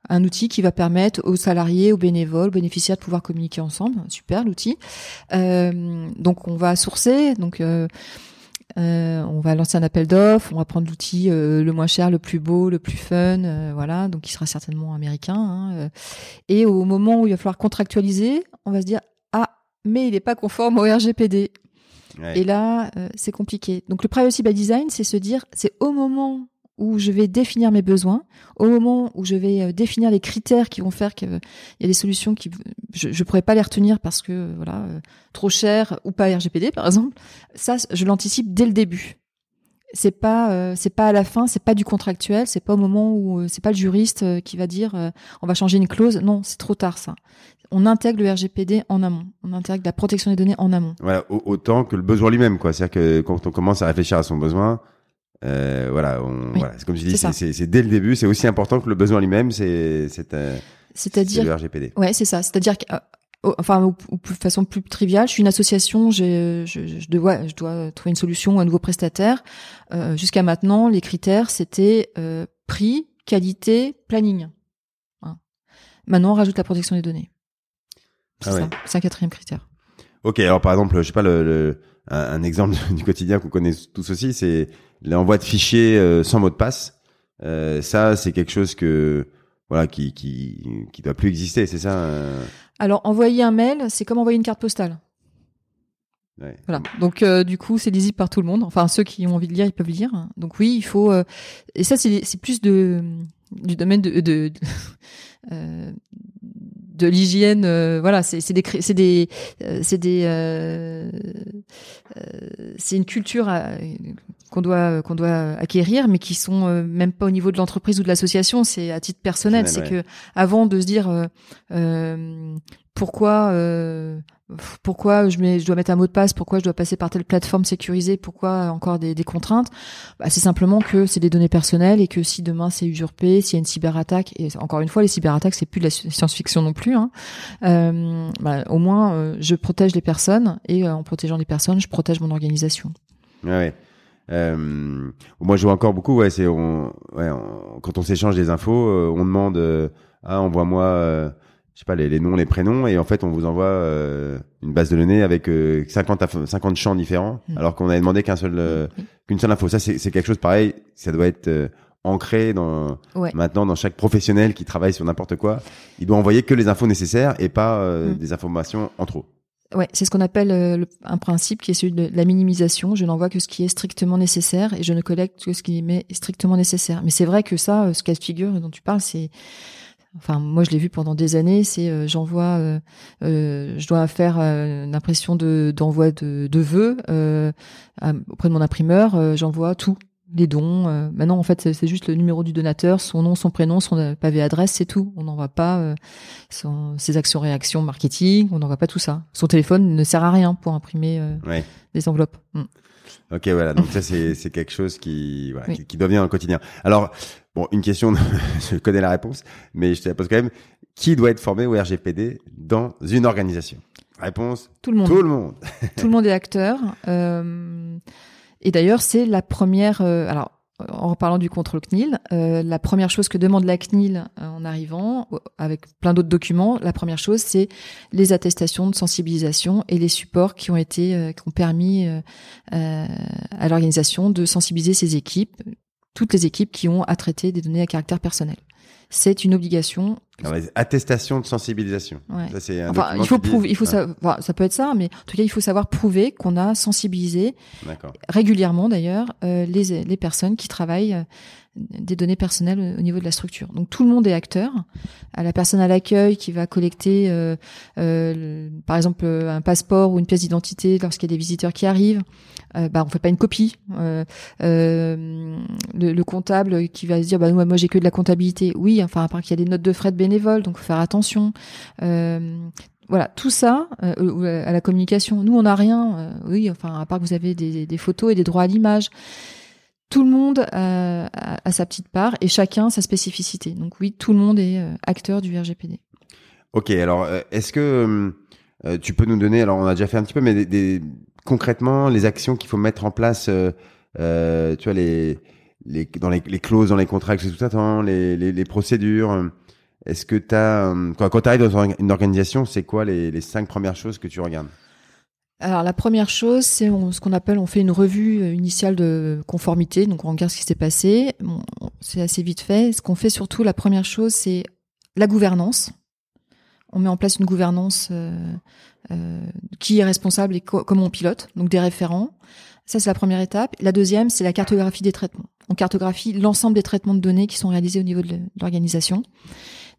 un outil qui va permettre aux salariés, aux bénévoles, aux bénéficiaires de pouvoir communiquer ensemble. Super l'outil. Euh, donc on va sourcer, donc euh, euh, on va lancer un appel d'offres, on va prendre l'outil le moins cher, le plus beau, le plus fun, voilà, donc qui sera certainement américain. Hein, et au moment où il va falloir contractualiser, on va se dire ah mais il n'est pas conforme au RGPD. Et là, euh, c'est compliqué. Donc le privacy by design, c'est se dire, c'est au moment où je vais définir mes besoins, au moment où je vais euh, définir les critères qui vont faire qu'il y a des solutions qui je, ne pourrais pas les retenir parce que voilà euh, trop cher ou pas RGPD par exemple. Ça, je l'anticipe dès le début. c'est pas euh, c'est pas à la fin, c'est pas du contractuel, c'est pas au moment où euh, c'est pas le juriste euh, qui va dire on va changer une clause. Non, c'est trop tard ça. On intègre le RGPD en amont. On intègre la protection des données en amont. Voilà, autant que le besoin lui-même, quoi. C'est-à-dire que quand on commence à réfléchir à son besoin, euh, voilà, on, voilà, c'est comme je dis, c'est dès le début, c'est aussi important que le besoin lui-même, c'est c'est c'est-à-dire le RGPD. Ouais, c'est ça. C'est-à-dire que enfin ou, de façon plus triviale, je suis une association, je, je, dois, je dois trouver une solution à un nouveau prestataire. Euh, Jusqu'à maintenant, les critères c'était euh, prix, qualité, planning. Hein. Maintenant, on rajoute la protection des données. C'est ah ça, c'est un quatrième critère. Ok, alors par exemple, je sais pas le, un, exemple du quotidien qu'on connaît tous aussi, c'est l'envoi de fichiers euh, sans mot de passe. Euh, ça, c'est quelque chose que voilà qui qui qui doit plus exister, c'est ça. Euh? Alors, envoyer un mail, c'est comme envoyer une carte postale. Voilà. Donc euh, du coup, c'est lisible par tout le monde. Enfin, ceux qui ont envie de lire, ils peuvent lire. Donc oui, il faut. Euh, et ça, c'est plus de du domaine de, de, euh, de l'hygiène euh, voilà c'est des c'est des euh, c'est des euh, c'est une culture qu'on doit qu'on doit acquérir mais qui sont même pas au niveau de l'entreprise ou de l'association c'est à titre personnel. C'est que avant de se dire pourquoi pourquoi je, mets, je dois mettre un mot de passe, pourquoi je dois passer par telle plateforme sécurisée, pourquoi encore des, des contraintes? Bah, c'est simplement que c'est des données personnelles et que si demain c'est usurpé, s'il y a une cyberattaque, et encore une fois, les cyberattaques c'est plus de la science-fiction non plus. Hein, euh, bah, au moins, euh, je protège les personnes et euh, en protégeant les personnes, je protège mon organisation. Ouais. moi, je vois encore beaucoup. Ouais, c'est on, ouais, quand on s'échange des infos, on demande ah envoie-moi je sais pas les, les, noms, les prénoms, et en fait on vous envoie euh, une base de données avec 50 euh, 50 champs différents, mm. alors qu'on avait demandé qu'un seul euh, mm. qu'une seule info. Ça c'est quelque chose pareil, ça doit être ancré dans maintenant dans chaque professionnel qui travaille sur n'importe quoi. Il doit envoyer que les infos nécessaires et pas mm. des informations en trop. Ouais, c'est ce qu'on appelle un principe qui est celui de la minimisation. Je n'envoie que ce qui est strictement nécessaire et je ne collecte que ce qui est strictement nécessaire. Mais c'est vrai que ça, ce cas de figure dont tu parles, c'est Enfin, moi, je l'ai vu pendant des années. C'est euh, j'envoie, euh, euh, je dois faire une impression de d'envoi de, de vœux auprès de mon imprimeur. j'envoie tout, les dons. maintenant, en fait, c'est juste le numéro du donateur, son nom, son prénom, son pavé adresse, c'est tout. On n'envoie pas son, ses actions, réactions, marketing. On n'envoie pas tout ça. Son téléphone ne sert à rien pour imprimer des enveloppes. Mm. Ok, voilà. Donc ça, c'est quelque chose qui, voilà, qui, qui doit venir dans le quotidien. Alors, Bon, une question, je connais la réponse, mais je te la pose quand même. Qui doit être formé au RGPD dans une organisation? Réponse Tout le monde. Tout le monde. Tout le monde est acteur. Euh, et d'ailleurs, c'est la première. Euh, alors, en parlant du contrôle CNIL, euh, la première chose que demande la CNIL en arrivant, avec plein d'autres documents, la première chose, c'est les attestations de sensibilisation et les supports qui ont été, qui ont permis à l'organisation de sensibiliser ses équipes, toutes les équipes qui ont à traiter des données à caractère personnel. C'est une obligation. Attestation de sensibilisation. Ça, enfin, il faut prouver, il faut ça, ça peut être ça, mais en tout cas, il faut savoir prouver qu'on a sensibilisé régulièrement d'ailleurs euh, les, les personnes qui travaillent euh, des données personnelles au niveau de la structure. Donc tout le monde est acteur. À la personne à l'accueil qui va collecter, euh, euh, par exemple, un passeport ou une pièce d'identité lorsqu'il y a des visiteurs qui arrivent, euh, bah on fait pas une copie. Le, comptable qui va se dire, bah moi, moi j'ai que de la comptabilité. Oui, enfin à part qu'il y a des notes de frais de bénévoles, donc faut faire attention. voilà, tout ça à la communication. Nous, on n'a rien. oui, enfin à part que vous avez des, photos et des droits à l'image tout le monde a, sa petite part et chacun sa spécificité. Donc oui, tout le monde est euh, acteur du RGPD. Ok, alors euh, est-ce que euh, tu peux nous donner, alors on a déjà fait un petit peu, mais des, concrètement les actions qu'il faut mettre en place, tu vois les, les dans les, clauses dans les contrats que tout attend, les, les, les procédures. Est-ce que tu as quand, tu arrives dans une organisation, c'est quoi les, cinq premières choses que tu regardes? Alors la première chose, c'est ce qu'on appelle, on fait une revue euh, initiale de conformité, donc on regarde ce qui s'est passé. c'est assez vite fait. Ce qu'on fait surtout, la première chose, c'est la gouvernance. On met en place une gouvernance euh, euh, qui est responsable et comment on pilote, donc des référents. Ça, c'est la première étape. La deuxième, c'est la cartographie des traitements. On cartographie l'ensemble des traitements de données qui sont réalisés au niveau de l'organisation.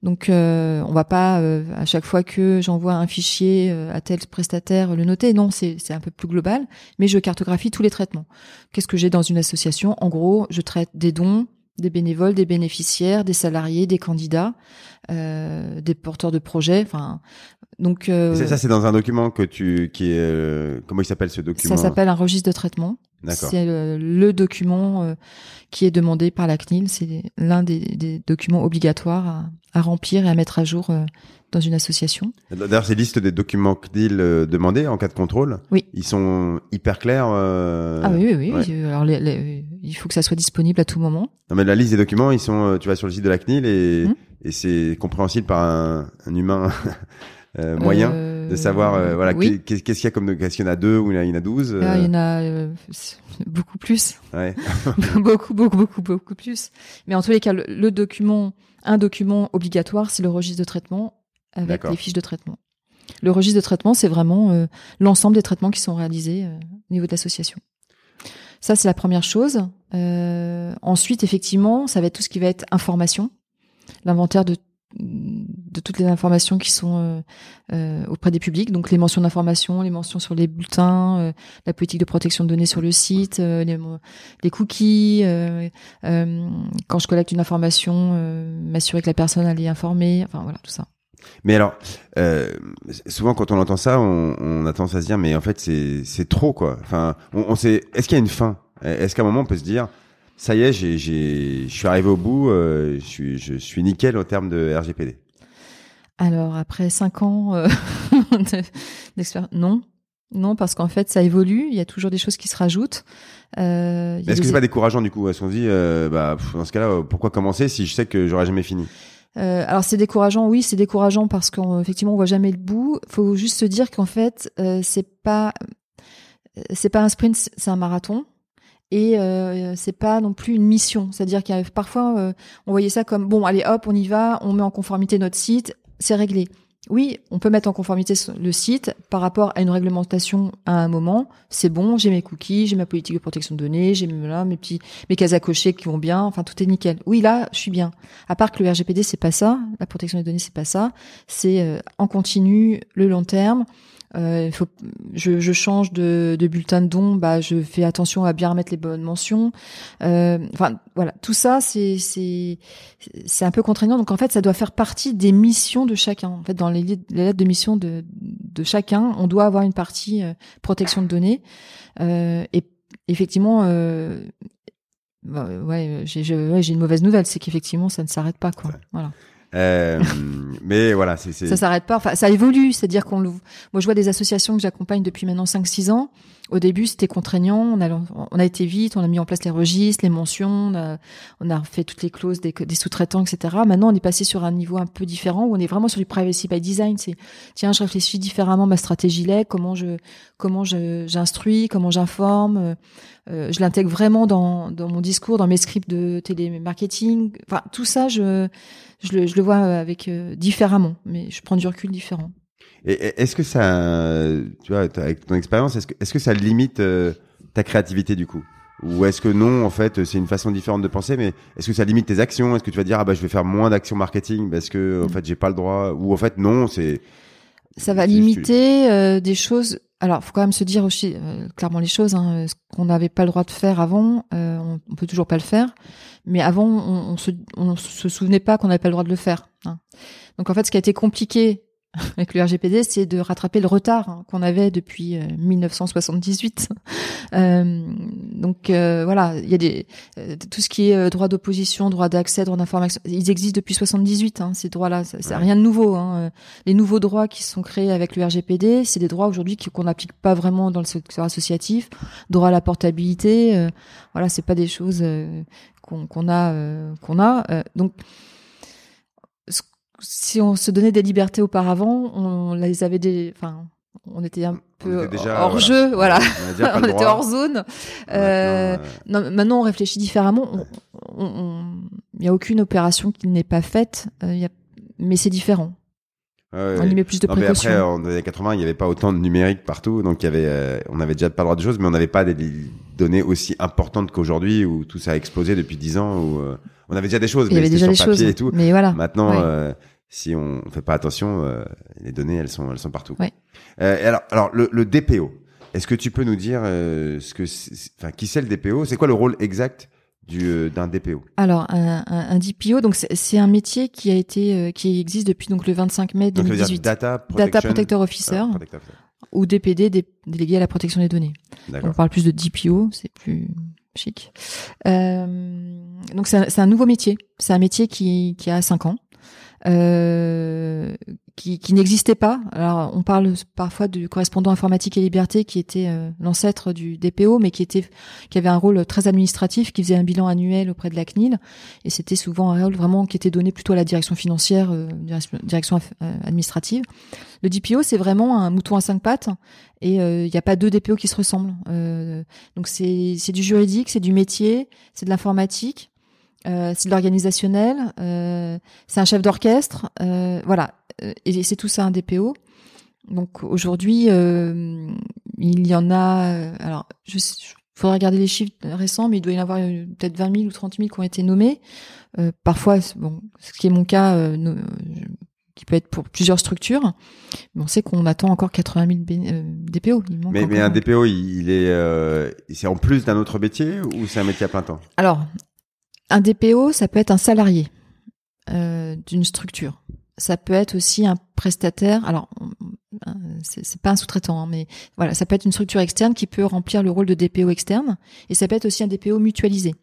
Donc euh, on va pas euh, à chaque fois que j'envoie un fichier euh, à tel prestataire le noter. Non, c'est un peu plus global. Mais je cartographie tous les traitements. Qu'est-ce que j'ai dans une association? En gros, je traite des dons, des bénévoles, des bénéficiaires, des salariés, des candidats, euh, des porteurs de projets. Enfin, donc euh, ça, c'est dans un document que tu, qui est, euh, comment il s'appelle ce document ça s'appelle un registre de traitement. D'accord. C'est le, le document euh, qui est demandé par la CNIL. C'est l'un des, des documents obligatoires à, à remplir et à mettre à jour euh, dans une association. D'ailleurs, ces listes des documents CNIL euh, demandés en cas de contrôle, Oui. ils sont hyper clairs. euh, ah oui, oui, oui. ouais. Euh, Alors, les- les- il faut que ça soit disponible à tout moment. Non, mais la liste des documents, ils sont, euh, tu vas sur le site de la CNIL et, Mhm. et c'est compréhensible par un, un humain euh, moyen Euh, de savoir, euh, voilà, oui. qu'est-ce qu'il y a comme, est-ce qu'il y en a deux ou il y en a- il y en a douze Ah, euh, il y en a euh, beaucoup plus. ouais. beaucoup, beaucoup, beaucoup, beaucoup plus. Mais en tous les cas, le, le document, un document obligatoire, c'est le registre de traitement avec les fiches de traitement. Le registre de traitement, c'est vraiment euh, l'ensemble des traitements qui sont réalisés euh, au niveau de l'association. Ça, c'est la première chose. Euh, ensuite, effectivement, ça va être tout ce qui va être information, l'inventaire de de toutes les informations qui sont euh, euh, auprès des publics, donc les mentions d'information, les mentions sur les bulletins, euh, la politique de protection de données sur le site, les, cookies, quand je collecte une information, m'assurer que la personne elle est informée, enfin voilà tout ça. Mais alors, souvent quand on entend ça, on, on a tendance à se dire, mais en fait, c'est trop quoi. Enfin, on, sait. Est-ce qu'il y a une fin? Est-ce qu'à un moment on peut se dire, ça y est, j'ai, je suis arrivé au bout, je suis, je suis nickel en termes de RGPD. Alors après cinq ans euh, de- d'expérience, non, non parce qu'en fait ça évolue, il y a toujours des choses qui se rajoutent. Euh, Est-ce que c'est pas décourageant du coup Est-ce qu'on se dit, euh, bah, pff, dans ce cas-là, euh, pourquoi commencer si je sais que j'aurai jamais fini? Euh, alors c'est décourageant, oui, c'est décourageant parce qu'effectivement on voit jamais le bout. Faut juste se dire qu'en fait c'est pas c'est pas un sprint, c'est un marathon. Et c'est pas non plus une mission, c'est-à-dire qu'il y a parfois on voyait ça comme bon allez hop on y va, on met en conformité notre site, c'est réglé. Oui, on peut mettre en conformité le site par rapport à une réglementation à un moment. C'est bon, j'ai mes cookies, j'ai ma politique de protection de données, j'ai mes, là, mes petits mes cases à cocher qui vont bien. Enfin, tout est nickel. Oui, là, je suis bien. À part que le RGPD, c'est pas ça. La protection des données, c'est pas ça. C'est euh, en continu, le long terme. Euh, faut, je, je change de, de bulletin de don, bah, je fais attention à bien remettre les bonnes mentions. Euh, Enfin, voilà, tout ça, c'est c'est c'est un peu contraignant. Donc en fait, ça doit faire partie des missions de chacun. En fait, dans les, les lettres de mission de de chacun, on doit avoir une partie euh, protection de données. Euh, et effectivement, euh, bah, ouais, j'ai ouais, j'ai une mauvaise nouvelle, c'est qu'effectivement, ça ne s'arrête pas, quoi. Voilà. Euh, Mais voilà, c'est. Ça s'arrête pas. Enfin, ça évolue. C'est-à-dire qu'on moi, je vois des associations que j'accompagne depuis maintenant 5-6 ans. Au début, c'était contraignant. On a, on a été vite. On a mis en place les registres, les mentions. On a, on a fait toutes les clauses des, sous-traitants, etc. Maintenant, on est passé sur un niveau un peu différent où on est vraiment sur du privacy by design. C'est, tiens, je réfléchis différemment ma stratégie là, comment je, comment je, j'instruis, comment j'informe. Euh, je l'intègre vraiment dans, dans mon discours, dans mes scripts de télémarketing. Enfin, tout ça, je, je le, je le vois avec euh, différemment, mais je prends du recul différent. Et est-ce que ça, tu vois, avec ton expérience, est-ce que, est-ce que ça limite euh, ta créativité du coup? Ou est-ce que non, en fait, c'est une façon différente de penser, mais est-ce que ça limite tes actions? Est-ce que tu vas dire, ah bah je vais faire moins d'actions marketing parce que, en fait, j'ai pas le droit? Ou en fait, non, c'est... Ça va limiter euh, des choses. Alors, faut quand même se dire aussi euh, clairement les choses. Hein, ce qu'on n'avait pas le droit de faire avant, euh, on, on peut toujours pas le faire. Mais avant, on, on se, on se souvenait pas qu'on n'avait pas le droit de le faire. hein. Donc en fait, ce qui a été compliqué avec le RGPD, c'est de rattraper le retard hein, qu'on avait depuis euh, 1978. Euh, donc euh, voilà, il y a des euh, tout ce qui est euh, droit d'opposition, droit d'accès, droit d'information, ils existent depuis 78. Hein, ces droits-là, c'est Ouais. rien de nouveau. Hein. Euh, Les nouveaux droits qui sont créés avec le RGPD, c'est des droits aujourd'hui qu'on n'applique pas vraiment dans le secteur associatif. Droit à la portabilité, euh, voilà, c'est pas des choses euh, qu'on a euh, qu'on a. Euh, donc si on se donnait des libertés auparavant, on les avait des, enfin, on était un peu était déjà, hors voilà. jeu, voilà. On, était hors zone. Euh, Maintenant, euh, non, maintenant, on réfléchit différemment. Il n'y a aucune opération qui n'est pas faite, euh, il y a- mais c'est différent. ouais, On y met plus de Non, mais précautions. après, en années 80, il n'y avait pas autant de numérique partout, donc il y avait, euh, on avait déjà pas le droit de choses, mais on n'avait pas des données aussi importantes qu'aujourd'hui où tout ça a explosé depuis 10 ans, où on avait déjà des choses, il y mais avait c'était déjà sur des papier choses. et tout. Mais voilà. Maintenant, Ouais. Si on fait pas attention, euh, les données, elles sont, elles sont partout. Ouais. Euh, alors, alors le, le DPO. Est-ce que tu peux nous dire euh, ce que, enfin, qui c'est le DPO C'est quoi le rôle exact du euh, d'un DPO Alors un, un, un DPO, donc c'est- un métier qui a été euh, qui existe depuis donc le 25 mai Donc, ça veut dire 2018. data protection. Data Protector Officer Ah, protector officer. ou DPD, dé- délégué à la protection des données. On parle plus de DPO, c'est plus chic. Euh, donc c'est un, un nouveau métier. C'est un métier qui, qui a 5 ans, euh, qui, qui n'existait pas. Alors on parle parfois du correspondant informatique et liberté qui était euh, l'ancêtre du DPO, mais qui était qui avait un rôle très administratif, qui faisait un bilan annuel auprès de la CNIL, et c'était souvent un rôle vraiment qui était donné plutôt à la direction financière, euh, direction, euh, administrative. Le DPO c'est vraiment un mouton à cinq pattes et il n'y a pas deux DPO qui se ressemblent. Donc c'est c'est du juridique, c'est du métier, c'est de l'informatique, euh, c'est de l'organisationnel, euh, c'est un chef d'orchestre, euh, voilà. Et c'est tout ça un DPO. Donc aujourd'hui, il y en a. alors, je faudrait regarder les chiffres récents, mais il doit y en avoir peut-être 20 000 ou 30 000 qui ont été nommés. Parfois, bon, ce qui est mon cas, no- qui peut être pour plusieurs structures. Mais on sait qu'on attend encore 80 000 bé- euh, DPO. Il manque Mais, un DPO, il, il est, c'est en plus d'un autre métier ou c'est un métier à plein temps? Alors, un DPO, ça peut être un salarié euh, d'une structure. Ça peut être aussi un prestataire. Alors, euh, c'est pas un sous-traitant, hein, mais voilà, ça peut être une structure externe qui peut remplir le rôle de DPO externe, et ça peut être aussi un DPO mutualisé.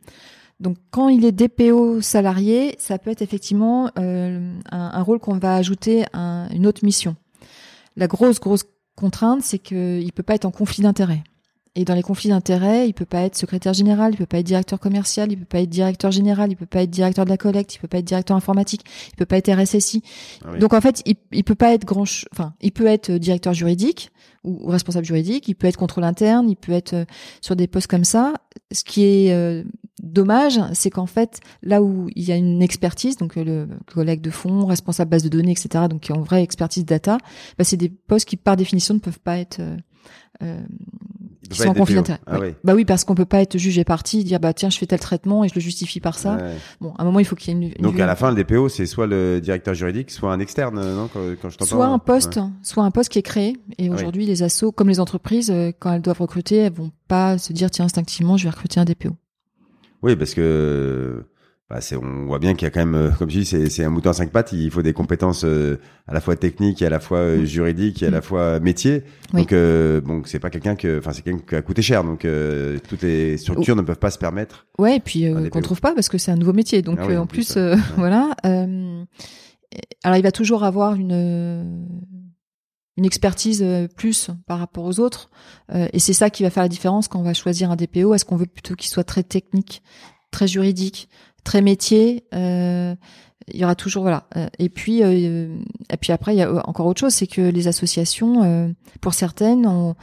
Donc, quand il est DPO salarié, ça peut être effectivement euh, un, un rôle qu'on va ajouter à une autre mission. La grosse grosse contrainte, c'est qu'il peut pas être en conflit d'intérêts. Et dans les conflits d'intérêts, il peut pas être secrétaire général, il peut pas être directeur commercial, il peut pas être directeur général, il peut pas être directeur de la collecte, il peut pas être directeur informatique, il peut pas être RSSI. Ah oui. Donc en fait, il, il peut pas être grand, enfin, il peut être directeur juridique ou, ou responsable juridique, il peut être contrôle interne, il peut être euh, sur des postes comme ça. Ce qui est euh, dommage, c'est qu'en fait, là où il y a une expertise, donc euh, le collègue de fonds, responsable base de données, etc., donc qui ont vraie expertise data, bah, c'est des postes qui par définition ne peuvent pas être euh, Il peut qui pas sont en conflit d'intérêt. Ah Ouais. oui. Bah oui, parce qu'on peut pas être jugé parti, dire bah tiens, je fais tel traitement et je le justifie par ça. Ouais. Bon, à un moment, il faut qu'il y ait une, une Donc vue- à la fin, le DPO, c'est soit le directeur juridique, soit un externe, non quand, quand je t'entends soit un poste, Ouais. soit un poste qui est créé. Et oui. aujourd'hui, les assos, comme les entreprises, euh, quand elles doivent recruter, elles vont pas se dire tiens instinctivement, je vais recruter un DPO. Oui, parce que bah, on voit bien qu'il y a quand même, euh, comme tu dis, c'est, un mouton à cinq pattes. Il faut des compétences euh, à la fois techniques et à la fois euh, juridiques et à la fois métier. Mm. Oui. Donc euh, bon, c'est pas quelqu'un que, enfin c'est quelqu'un qui a coûté cher. Donc toutes les structures ne peuvent pas se permettre. Ouais, et puis qu'on trouve pas parce que c'est un nouveau métier. Donc Ah oui, en en plus, plus, ouais. Ouais. voilà. alors il va toujours avoir une une expertise plus par rapport aux autres, et c'est ça qui va faire la différence quand on va choisir un DPO. Est-ce qu'on veut plutôt qu'il soit très technique, très juridique, très métier euh, il y aura toujours voilà Euh, et puis euh, et puis après il y a encore autre chose c'est que les associations euh, pour certaines ont,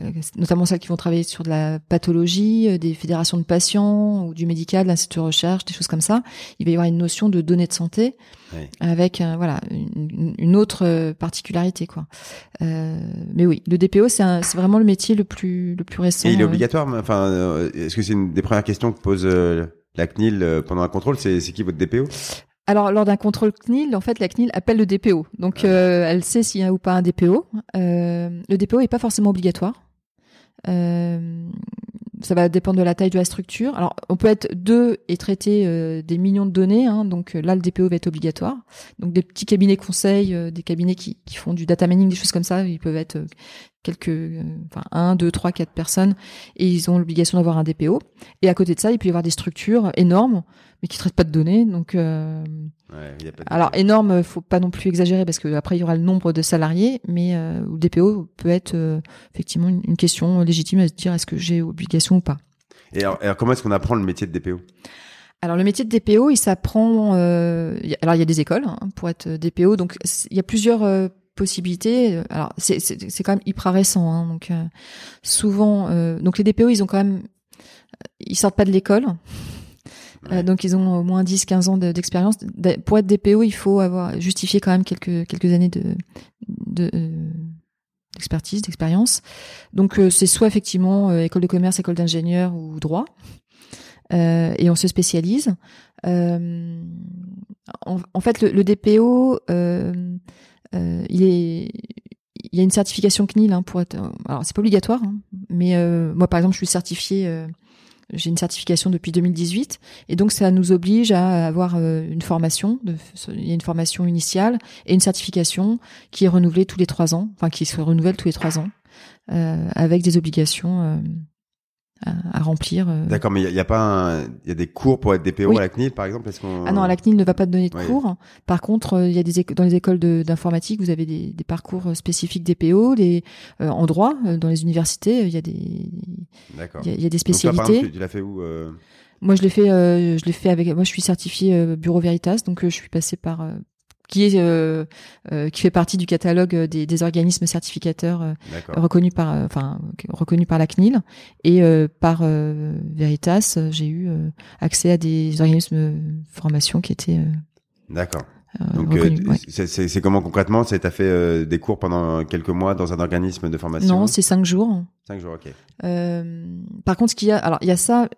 euh, notamment celles qui vont travailler sur de la pathologie euh, des fédérations de patients ou du médical l'institut de recherche des choses comme ça il va y avoir une notion de données de santé Ouais. avec euh, voilà une, une autre euh, particularité quoi euh, mais oui le DPO c'est vraiment le métier le plus le plus récent Et il est euh, obligatoire. mais Enfin, euh, est-ce que c'est une des premières questions que pose euh, la CNIL euh, pendant un contrôle C'est, qui votre DPO Alors, lors d'un contrôle CNIL, en fait, la CNIL appelle le DPO. Donc, euh, elle sait s'il y a ou pas un DPO. Euh, le DPO est pas forcément obligatoire. Euh, ça va dépendre de la taille de la structure. Alors, on peut être deux et traiter des millions de données. Hein, donc là, le DPO va être obligatoire. Donc, des petits cabinets conseils, des cabinets qui, qui font du data mining, des choses comme ça, ils peuvent être quelques, enfin, un, deux, trois, quatre personnes, et ils ont l'obligation d'avoir un DPO. Et à côté de ça, il peut y avoir des structures énormes, mais qui traitent pas de données. Donc, euh, Ouais, il y a pas de alors énorme, faut pas non plus exagérer parce que après il y aura le nombre de salariés, mais euh, le DPO peut être euh, effectivement une, une question légitime à se dire est-ce que j'ai obligation ou pas. Et alors, alors, comment est-ce qu'on apprend le métier de DPO Alors le métier de DPO, il s'apprend. euh, alors il y a des écoles hein, pour être DPO, donc il y a plusieurs euh, possibilités. Alors c'est quand même hyper récent, hein, donc euh, souvent euh, donc les DPO ils ont quand même ils sortent pas de l'école. Euh, donc ils ont au moins 10-15 ans de- d'expérience. Pour être DPO, il faut avoir justifié quand même quelques quelques années de de euh, d'expertise, d'expérience. Donc euh, c'est soit effectivement euh, école de commerce, école d'ingénieur ou droit. Euh, et on se spécialise. Euh, en, fait, le, DPO, euh, euh, il est, il y a une certification CNIL hein, pour être. Alors, c'est pas obligatoire, hein, mais euh, moi, par exemple, je suis certifiée. Euh, j'ai une certification depuis 2018 et donc ça nous oblige à avoir une formation. Il y a une formation initiale et une certification qui est renouvelée tous les trois ans, enfin qui se renouvelle tous les trois ans, avec des obligations à, remplir. Euh. D'accord, mais il y, a pas, il y a des cours pour être DPO à la CNIL, par exemple. ah non, la CNIL ne va pas te donner de cours. Par contre, euh, il y a des dans les écoles d'informatique, vous avez des, des, parcours euh, spécifiques DPO, des en droit, dans les universités, il y a des, il y, a des spécialités. Donc tu, l'as fait où Moi, je l'ai fait, je l'ai fait avec. Moi, je suis certifié Bureau Veritas, donc je suis passé par qui est euh, euh, qui fait partie du catalogue des, des organismes certificateurs euh, reconnus par enfin reconnus par la CNIL et par Veritas j'ai eu accès à des organismes de formation qui étaient D'accord. Donc, c'est comment concrètement? C'est t'as fait des cours pendant quelques mois dans un organisme de formation? Non, c'est cinq jours. Cinq jours, ok. par contre, ce qu'il y a, alors il y a ça,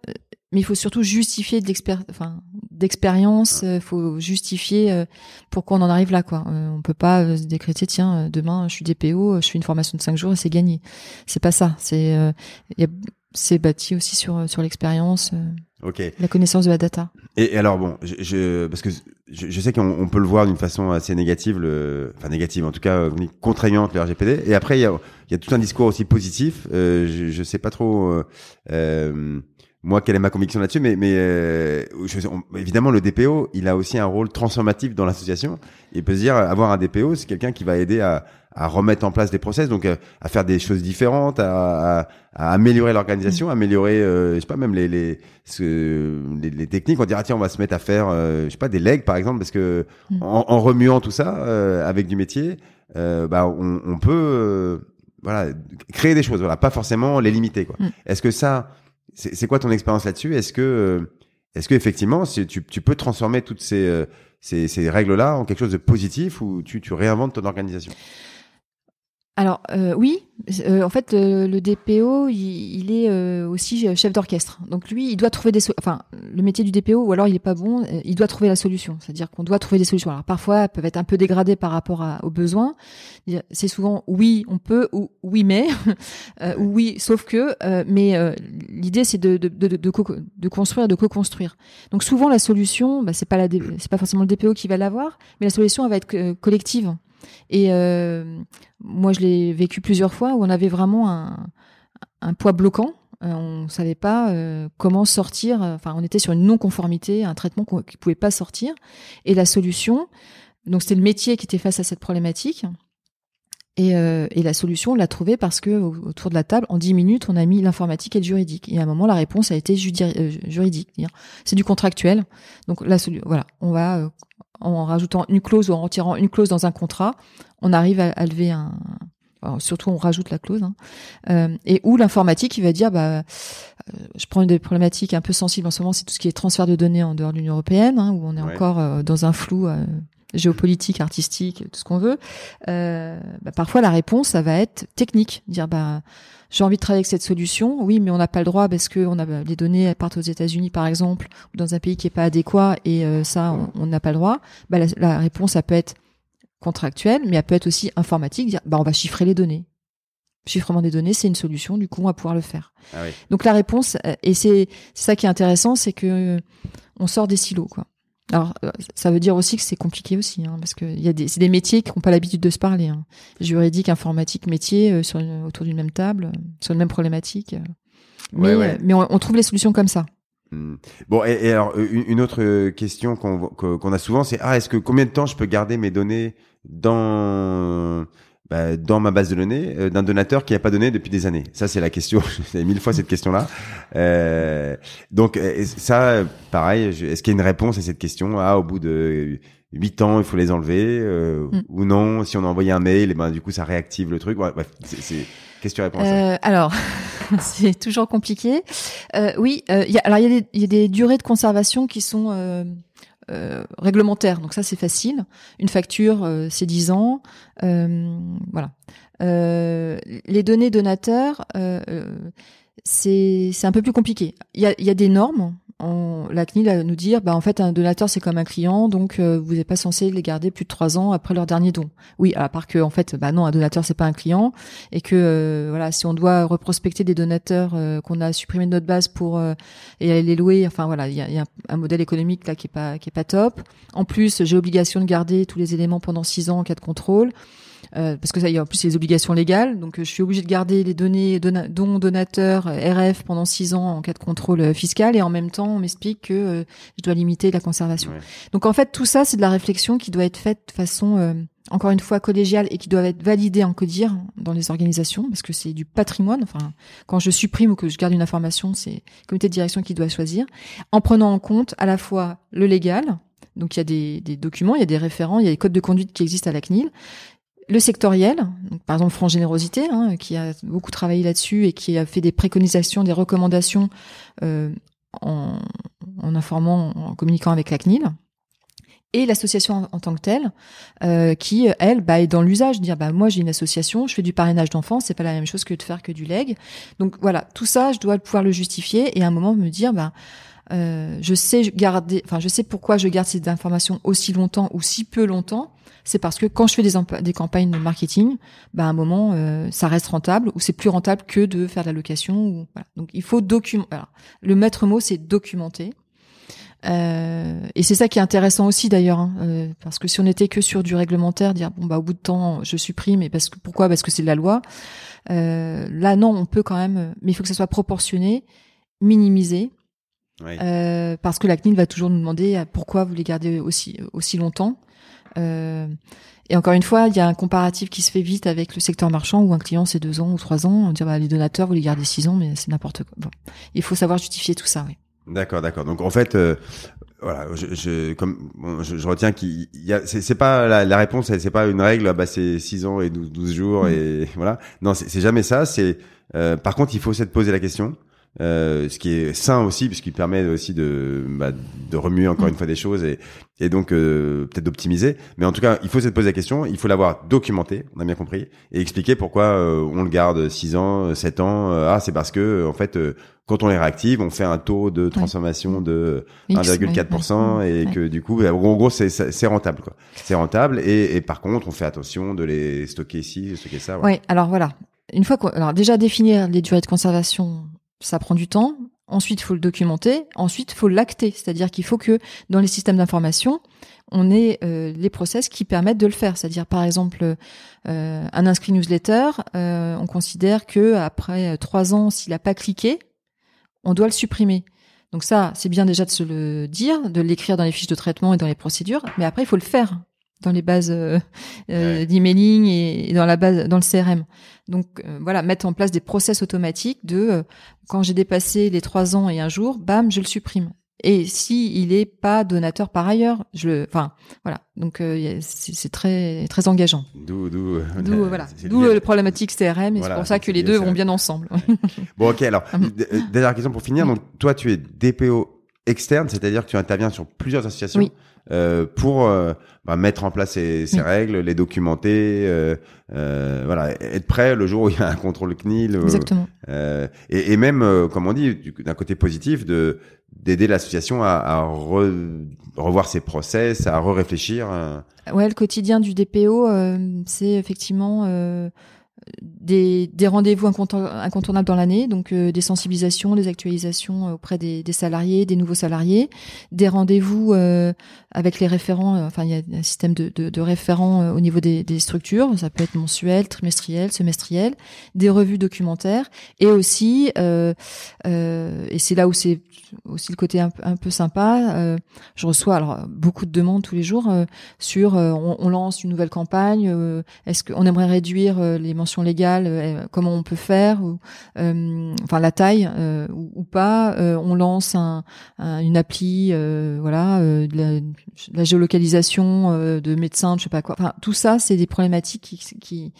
mais il faut surtout justifier d'expérience. Il faut justifier euh, pourquoi on en arrive là. Quoi. Euh, on peut pas euh, se décréter tiens demain je suis DPO, je fais une formation de cinq jours et c'est gagné. C'est pas ça. C'est c'est bâti aussi sur sur l'expérience. La connaissance de la data. Et, alors bon, je, parce que je, sais qu'on peut le voir d'une façon assez négative, le, enfin négative en tout cas contraignante le RGPD. Et après il y a, y a tout un discours aussi positif. je, je sais pas trop. Euh, moi, quelle est ma conviction là-dessus Mais, mais euh, évidemment, le DPO, il a aussi un rôle transformatif dans l'association. Il peut se dire, avoir un DPO, c'est quelqu'un qui va aider à, à, remettre en place des process, donc euh, à, faire des choses différentes, à, à, à améliorer l'organisation, améliorer, euh, je sais pas, même les les, les, les, techniques. On dira, tiens, on va se mettre à faire, euh, je sais pas, des legs, par exemple, parce que mm. en, en, remuant tout ça avec du métier, bah, on, on peut voilà créer des choses, voilà, pas forcément les limiter. quoi. Mm. Est-ce que ça c'est quoi ton expérience là-dessus? Est-ce que, euh, est-ce que effectivement, tu, tu peux transformer toutes ces, euh, ces, ces règles-là en quelque chose de positif ou tu, tu réinventes ton organisation? Alors euh, oui, euh, en fait euh, le DPO il, est aussi chef d'orchestre. Donc lui il doit trouver des enfin le métier du DPO ou alors il est pas bon, il doit trouver la solution. C'est-à-dire qu'on doit trouver des solutions. Alors parfois elles peuvent être un peu dégradées par rapport à, aux besoins. C'est souvent oui on peut ou oui mais ou oui sauf que mais l'idée c'est de de, de, de, de, construire de co-construire. Donc souvent la solution bah, c'est pas la c'est pas forcément le DPO qui va l'avoir, mais la solution elle va être collective. Et euh, moi, je l'ai vécu plusieurs fois où on avait vraiment un, poids bloquant. Euh, on savait pas euh, comment sortir. Enfin, on était sur une non-conformité, un traitement qui pouvait pas sortir. Et la solution, donc c'était le métier qui était face à cette problématique. Et, la solution, on l'a trouvée parce que autour de la table, en dix minutes, on a mis l'informatique et le juridique. Et à un moment, la réponse a été juridique. C'est du contractuel. Donc là, voilà, on va en rajoutant une clause ou en retirant une clause dans un contrat, on arrive à, lever un. surtout, on rajoute la clause. Hein. Euh, et où l'informatique, il va dire, bah, euh, je prends une des problématiques un peu sensibles en ce moment, c'est tout ce qui est transfert de données en dehors de l'Union européenne, hein, où on est encore euh, dans un flou géopolitique, artistique, tout ce qu'on veut. Bah, parfois, la réponse, ça va être technique, dire, bah j'ai envie de travailler avec cette solution. Oui, mais on n'a pas le droit parce que on a les données partent aux États-Unis par exemple, ou dans un pays qui est pas adéquat et euh, ça on n'a pas le droit. Bah, la, réponse ça peut être contractuelle, mais elle peut être aussi informatique. Dire bah on va chiffrer les données. Chiffrement des données, c'est une solution. Du coup, on va pouvoir le faire. Ah oui. Donc la réponse euh, et c'est ça qui est intéressant, c'est que on sort des silos quoi. Alors, euh, ça veut dire aussi que c'est compliqué aussi, hein, parce que y a des, c'est des métiers qui n'ont pas l'habitude de se parler. Hein. Juridique, informatique, métier, euh, sur autour d'une même table, euh, sur une même problématique. Mais, mais on, trouve les solutions comme ça. Hmm. Bon, et, alors une, autre question qu'on, qu'on a souvent, c'est ah, est-ce que combien de temps je peux garder mes données dans bah, dans ma base de données euh, d'un donateur qui n'a pas donné depuis des années Ça, c'est la question. J'ai mille fois cette question-là. Euh, donc, euh, ça, pareil, est-ce qu'il y a une réponse à cette question? Ah, au bout de huit ans, il faut les enlever mm. ou non Si on a envoyé un mail, et eh ben du coup, ça réactive le truc. Bref, c'est Qu'est-ce que tu réponds à ça Alors, c'est toujours compliqué. oui, il y a, alors il y, y, a des durées de conservation qui sont euh, réglementaire. Donc ça, c'est facile. Une facture, euh, c'est 10 ans. Euh, voilà. les données donateurs, c'est un peu plus compliqué. Il y a, y a, des normes on, la CNIL va nous dire, bah en fait un donateur c'est comme un client, donc euh, vous n'êtes pas censé les garder plus de trois ans après leur dernier don. Oui, à part que en fait, bah non, un donateur c'est pas un client et que euh, voilà, si on doit reprospecter des donateurs euh, qu'on a supprimés de notre base pour et aller les louer, enfin voilà, il y a, y a, un modèle économique là qui est pas qui est pas top. En plus, j'ai obligation de garder tous les éléments pendant six ans en cas de contrôle. Euh, parce que ça y a en plus les obligations légales. Donc je suis obligée de garder les données dont donateur euh, RF pendant six ans en cas de contrôle euh, fiscal et en même temps on m'explique que je dois limiter la conservation. Donc en fait tout ça c'est de la réflexion qui doit être faite de façon encore une fois collégiale et qui doit être validée en codir dans les organisations parce que c'est du patrimoine. Enfin, quand je supprime ou que je garde une information, c'est le comité de direction qui doit choisir en prenant en compte à la fois le légal, donc il y a des, des, documents, il y a des référents, il y a des codes de conduite qui existent à la CNIL le sectoriel, donc par exemple France Générosité, hein, qui a beaucoup travaillé là-dessus et qui a fait des préconisations, des recommandations euh, en, informant, en communiquant avec la CNIL, et l'association en, tant que telle, euh, qui elle bah, est dans l'usage, dire bah moi j'ai une association, je fais du parrainage d'enfants, c'est pas la même chose que de faire que du leg. Donc voilà, tout ça, je dois pouvoir le justifier et à un moment me dire bah euh, je sais garder, enfin je sais pourquoi je garde ces informations aussi longtemps ou si peu longtemps c'est parce que quand je fais des, campagnes de marketing, bah à un moment, euh, ça reste rentable ou c'est plus rentable que de faire de la location. Ou, voilà. Donc il faut documenter. Le maître mot, c'est documenter. Euh, et c'est ça qui est intéressant aussi d'ailleurs, hein, euh, parce que si on était que sur du réglementaire, dire bon bah au bout de temps je supprime, et parce que pourquoi? Parce que c'est de la loi. Euh, là non, on peut quand même, mais il faut que ça soit proportionné, minimisé, euh, parce que la CNIL va toujours nous demander pourquoi vous les gardez aussi aussi longtemps. Euh, et encore une fois, il y a un comparatif qui se fait vite avec le secteur marchand où un client c'est deux ans ou trois ans. On dit bah, les donateurs vous les gardez six ans, mais c'est n'importe quoi. Bon. Il faut savoir justifier tout ça. Oui. D'accord, d'accord. Donc en fait, euh, voilà, je, je comme je, je, retiens qu'il y a, c'est pas la, la réponse, c'est pas une règle. Bah c'est six ans et 12, 12 jours mm. et voilà. Non, c'est jamais ça. C'est euh, par contre, il faut se poser la question. Euh, ce qui est sain aussi puisqu'il permet aussi de bah, de remuer encore une fois des choses et et donc euh, peut-être d'optimiser. Mais en tout cas il faut se poser la question il faut l'avoir documenté on a bien compris et expliquer pourquoi euh, on le garde 6 ans 7 ans ah c'est parce que en fait quand on les réactive on fait un taux de transformation de 1,4% et que du coup bah, en gros c'est c'est rentable quoi. C'est rentable et, et par contre on fait attention de les stocker ici de stocker ça ouais. oui alors voilà. Une fois qu'on alors déjà définir les durées de conservation ça prend du temps. Ensuite, il faut le documenter. Ensuite, il faut l'acter, c'est-à-dire qu'il faut que dans les systèmes d'information, on ait euh, les process qui permettent de le faire. C'est-à-dire, par exemple, euh, un inscrit newsletter, euh, on considère que après trois ans, s'il n'a pas cliqué, on doit le supprimer. Donc ça, c'est bien déjà de se le dire, de l'écrire dans les fiches de traitement et dans les procédures, mais après, il faut le faire dans les bases euh, euh d'emailing et dans la base dans le CRM. Donc euh, voilà, mettre en place des process automatiques de euh, quand j'ai dépassé les trois ans et un jour, bam, je le supprime. Et si il est pas donateur par ailleurs, je le, enfin voilà. Donc c'est très très engageant. D'où d'où d'où voilà. D'où le problématique CRM et c'est pour ça que les deux vont bien ensemble. bon ok alors dernière question pour finir. Donc toi tu es DPO externe, c'est-à-dire que tu interviens sur plusieurs associations. Oui. Euh, pour euh, bah, mettre en place ces, ces règles, les documenter, euh, euh, voilà, être prêt le jour où il y a un contrôle CNIL. Exactement. Et, et, même, comme on dit, d'un côté positif, de d'aider l'association à, à revoir ses process, à re-réfléchir. Ouais, le quotidien du DPO, c'est effectivement des, des rendez-vous incontournables dans l'année, donc euh, des sensibilisations, des actualisations auprès des, des salariés, des nouveaux salariés, des rendez-vous euh, avec les référents, euh, enfin il y a un système de, de, de référents au niveau des, des, structures, ça peut être mensuel, trimestriel, semestriel, des revues documentaires, et aussi, et c'est là où c'est aussi le côté un, un peu sympa, je reçois alors beaucoup de demandes tous les jours sur on, on, lance une nouvelle campagne, est-ce qu'on aimerait réduire les légales, euh, comment on peut faire, ou, euh, enfin la taille euh, ou, pas. on lance un, une appli, voilà, de la, géolocalisation de médecins, je sais pas quoi. Enfin tout ça, c'est des problématiques qui, qui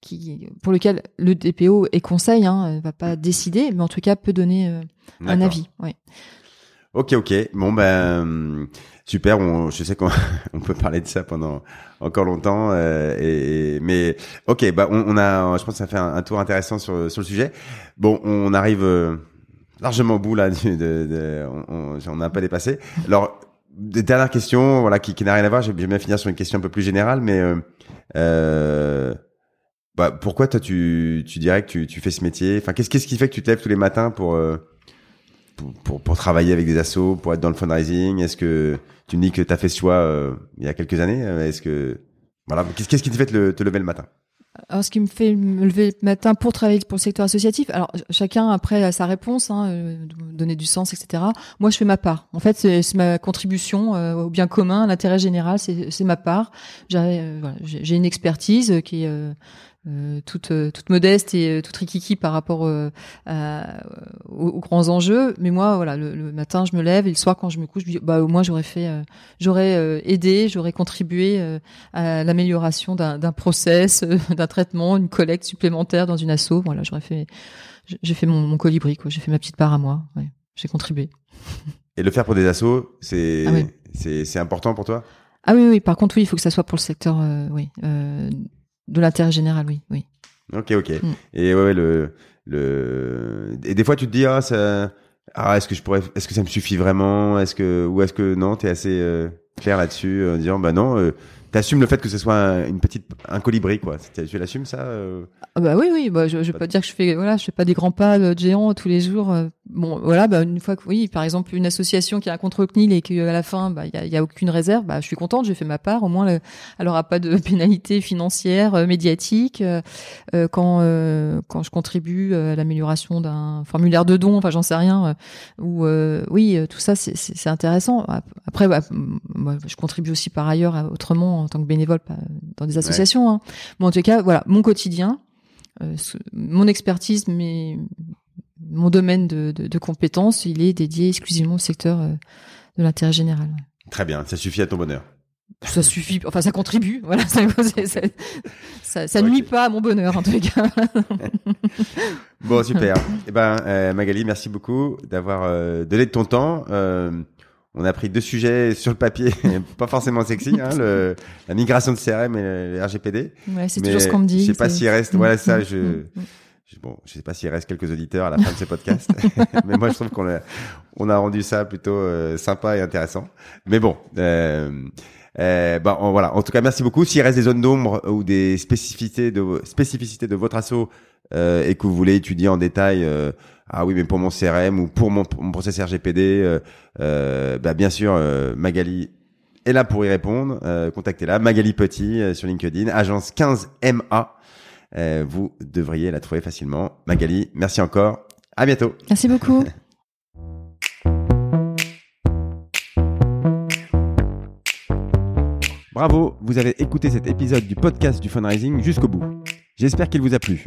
qui, pour lesquelles le DPO est conseil, hein, va pas décider, mais en tout cas peut donner un avis. Ok, ok. Bon ben super. On, je sais qu'on on peut parler de ça pendant encore longtemps. Euh, et, mais ok, bah on, on, a, je pense que ça fait un, tour intéressant sur sur le sujet. Bon, on arrive euh, largement au bout là. De, de, on, on, a un peu dépassé. Alors, dernière question, voilà, qui, qui n'a rien à voir. J'aime bien finir sur une question un peu plus générale, mais euh, euh, bah, pourquoi toi tu, tu dirais que tu, tu fais ce métier? Enfin, qu'est-ce qu'est-ce qui fait que tu te lèves tous les matins pour euh, pour, travailler avec des assos, pour être dans le fundraising? Est-ce que tu me dis que tu as fait ce choix euh, il y a quelques années Est-ce que voilà, qu'est-ce qui te fait te, lever le matin? Alors, ce qui me fait me lever le matin pour travailler pour le secteur associatif, alors chacun après a sa réponse, hein, euh, donner du sens, etc. Moi, je fais ma part. En fait, c'est ma contribution euh, au bien commun, à l'intérêt général, c'est ma part. J'ai euh, une expertise qui est euh, euh, toute modeste et euh, toute rikiki par rapport aux, grands enjeux. Mais moi, voilà, le, matin, je me lève et le soir, quand je me couche, je dis, bah, au moins, j'aurais fait, j'aurais aidé, j'aurais contribué à l'amélioration d'un process, d'un traitement, une collecte supplémentaire dans une asso. Voilà, j'aurais fait, j'ai fait mon, mon colibri, quoi. J'ai fait ma petite part à moi. Ouais, j'ai contribué. Et le faire pour des assos, c'est, ah c'est, important pour toi? Ah oui, oui. Par contre, oui, il faut que ça soit pour le secteur, oui, de l'intérêt général, oui, oui. Ok, ok. Mm. Et ouais, le, le, et des fois tu te dis ah ça, ah est-ce que je pourrais, est-ce que ça me suffit vraiment, est-ce que ou est-ce que non, t'es assez euh, clair là-dessus, euh, en disant bah non, euh, t'assumes le fait que ce soit une petite un colibri quoi. Tu l'assumes ça euh? Ah Bah oui oui, bah je, je vais pas dire que je fais voilà, je fais pas des grands pas de géants tous les jours. Euh. Bon voilà, bah une fois que oui, par exemple une association qui a un contre CNIL et qu'à la fin bah il y a, y a, aucune réserve, bah je suis contente, j'ai fait ma part. Au moins le, elle aura pas de pénalité financière, euh, médiatique. Euh, quand quand je contribue à l'amélioration d'un formulaire de don, enfin j'en sais rien. ou oui tout ça c'est c'est intéressant. Après bah, moi je contribue aussi par ailleurs autrement en tant que bénévole dans des associations. Hein. Mais en tout cas, voilà, mon quotidien, euh, mon expertise, mais mon domaine de, de, compétences, il est dédié exclusivement au secteur euh, de l'intérêt général. Très bien, ça suffit à ton bonheur. Ça suffit, enfin ça contribue, voilà, ça, ça, ça, nuit pas à mon bonheur en tout cas. bon super. Eh ben euh, Magali, merci beaucoup d'avoir donné de ton temps. On a pris deux sujets sur le papier, pas forcément sexy, hein, le, la migration de CRM et le RGPD. Ouais, c'est toujours ce qu'on me dit. Je sais pas s'il reste, voilà ça, je, mm, mm, mm. je, bon, je sais pas s'il reste quelques auditeurs à la fin de ce podcast, mais moi je trouve qu'on a, on a rendu ça plutôt euh, sympa et intéressant. Mais bon, euh, euh, bah, voilà. En tout cas, merci beaucoup. S'il reste des zones d'ombre ou des spécificités de spécificités de votre assaut euh, et que vous voulez étudier en détail, euh, ah oui, mais pour mon CRM ou pour mon, mon process RGPD, bah, bien sûr, Magali est là pour y répondre. Contactez-la, Magali Petit sur LinkedIn, agence 15MA. vous devriez la trouver facilement. Magali, merci encore. À bientôt. Merci beaucoup. Bravo, vous avez écouté cet épisode du podcast du fundraising jusqu'au bout. J'espère qu'il vous a plu.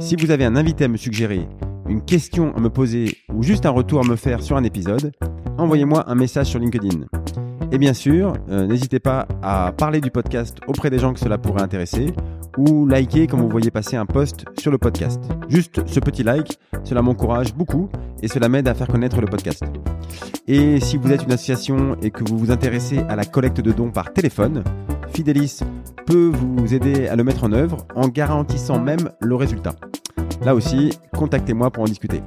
Si vous avez un invité à me suggérer, une question à me poser ou juste un retour à me faire sur un épisode, envoyez-moi un message sur LinkedIn. Et bien sûr, euh, n'hésitez pas à parler du podcast auprès des gens que cela pourrait intéresser ou liker quand vous voyez passer un post sur le podcast. Juste ce petit like, cela m'encourage beaucoup et cela m'aide à faire connaître le podcast. Et si vous êtes une association et que vous vous intéressez à la collecte de dons par téléphone, Fidelis peut vous aider à le mettre en œuvre en garantissant même le résultat. Là aussi, contactez-moi pour en discuter.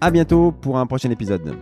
À bientôt pour un prochain épisode.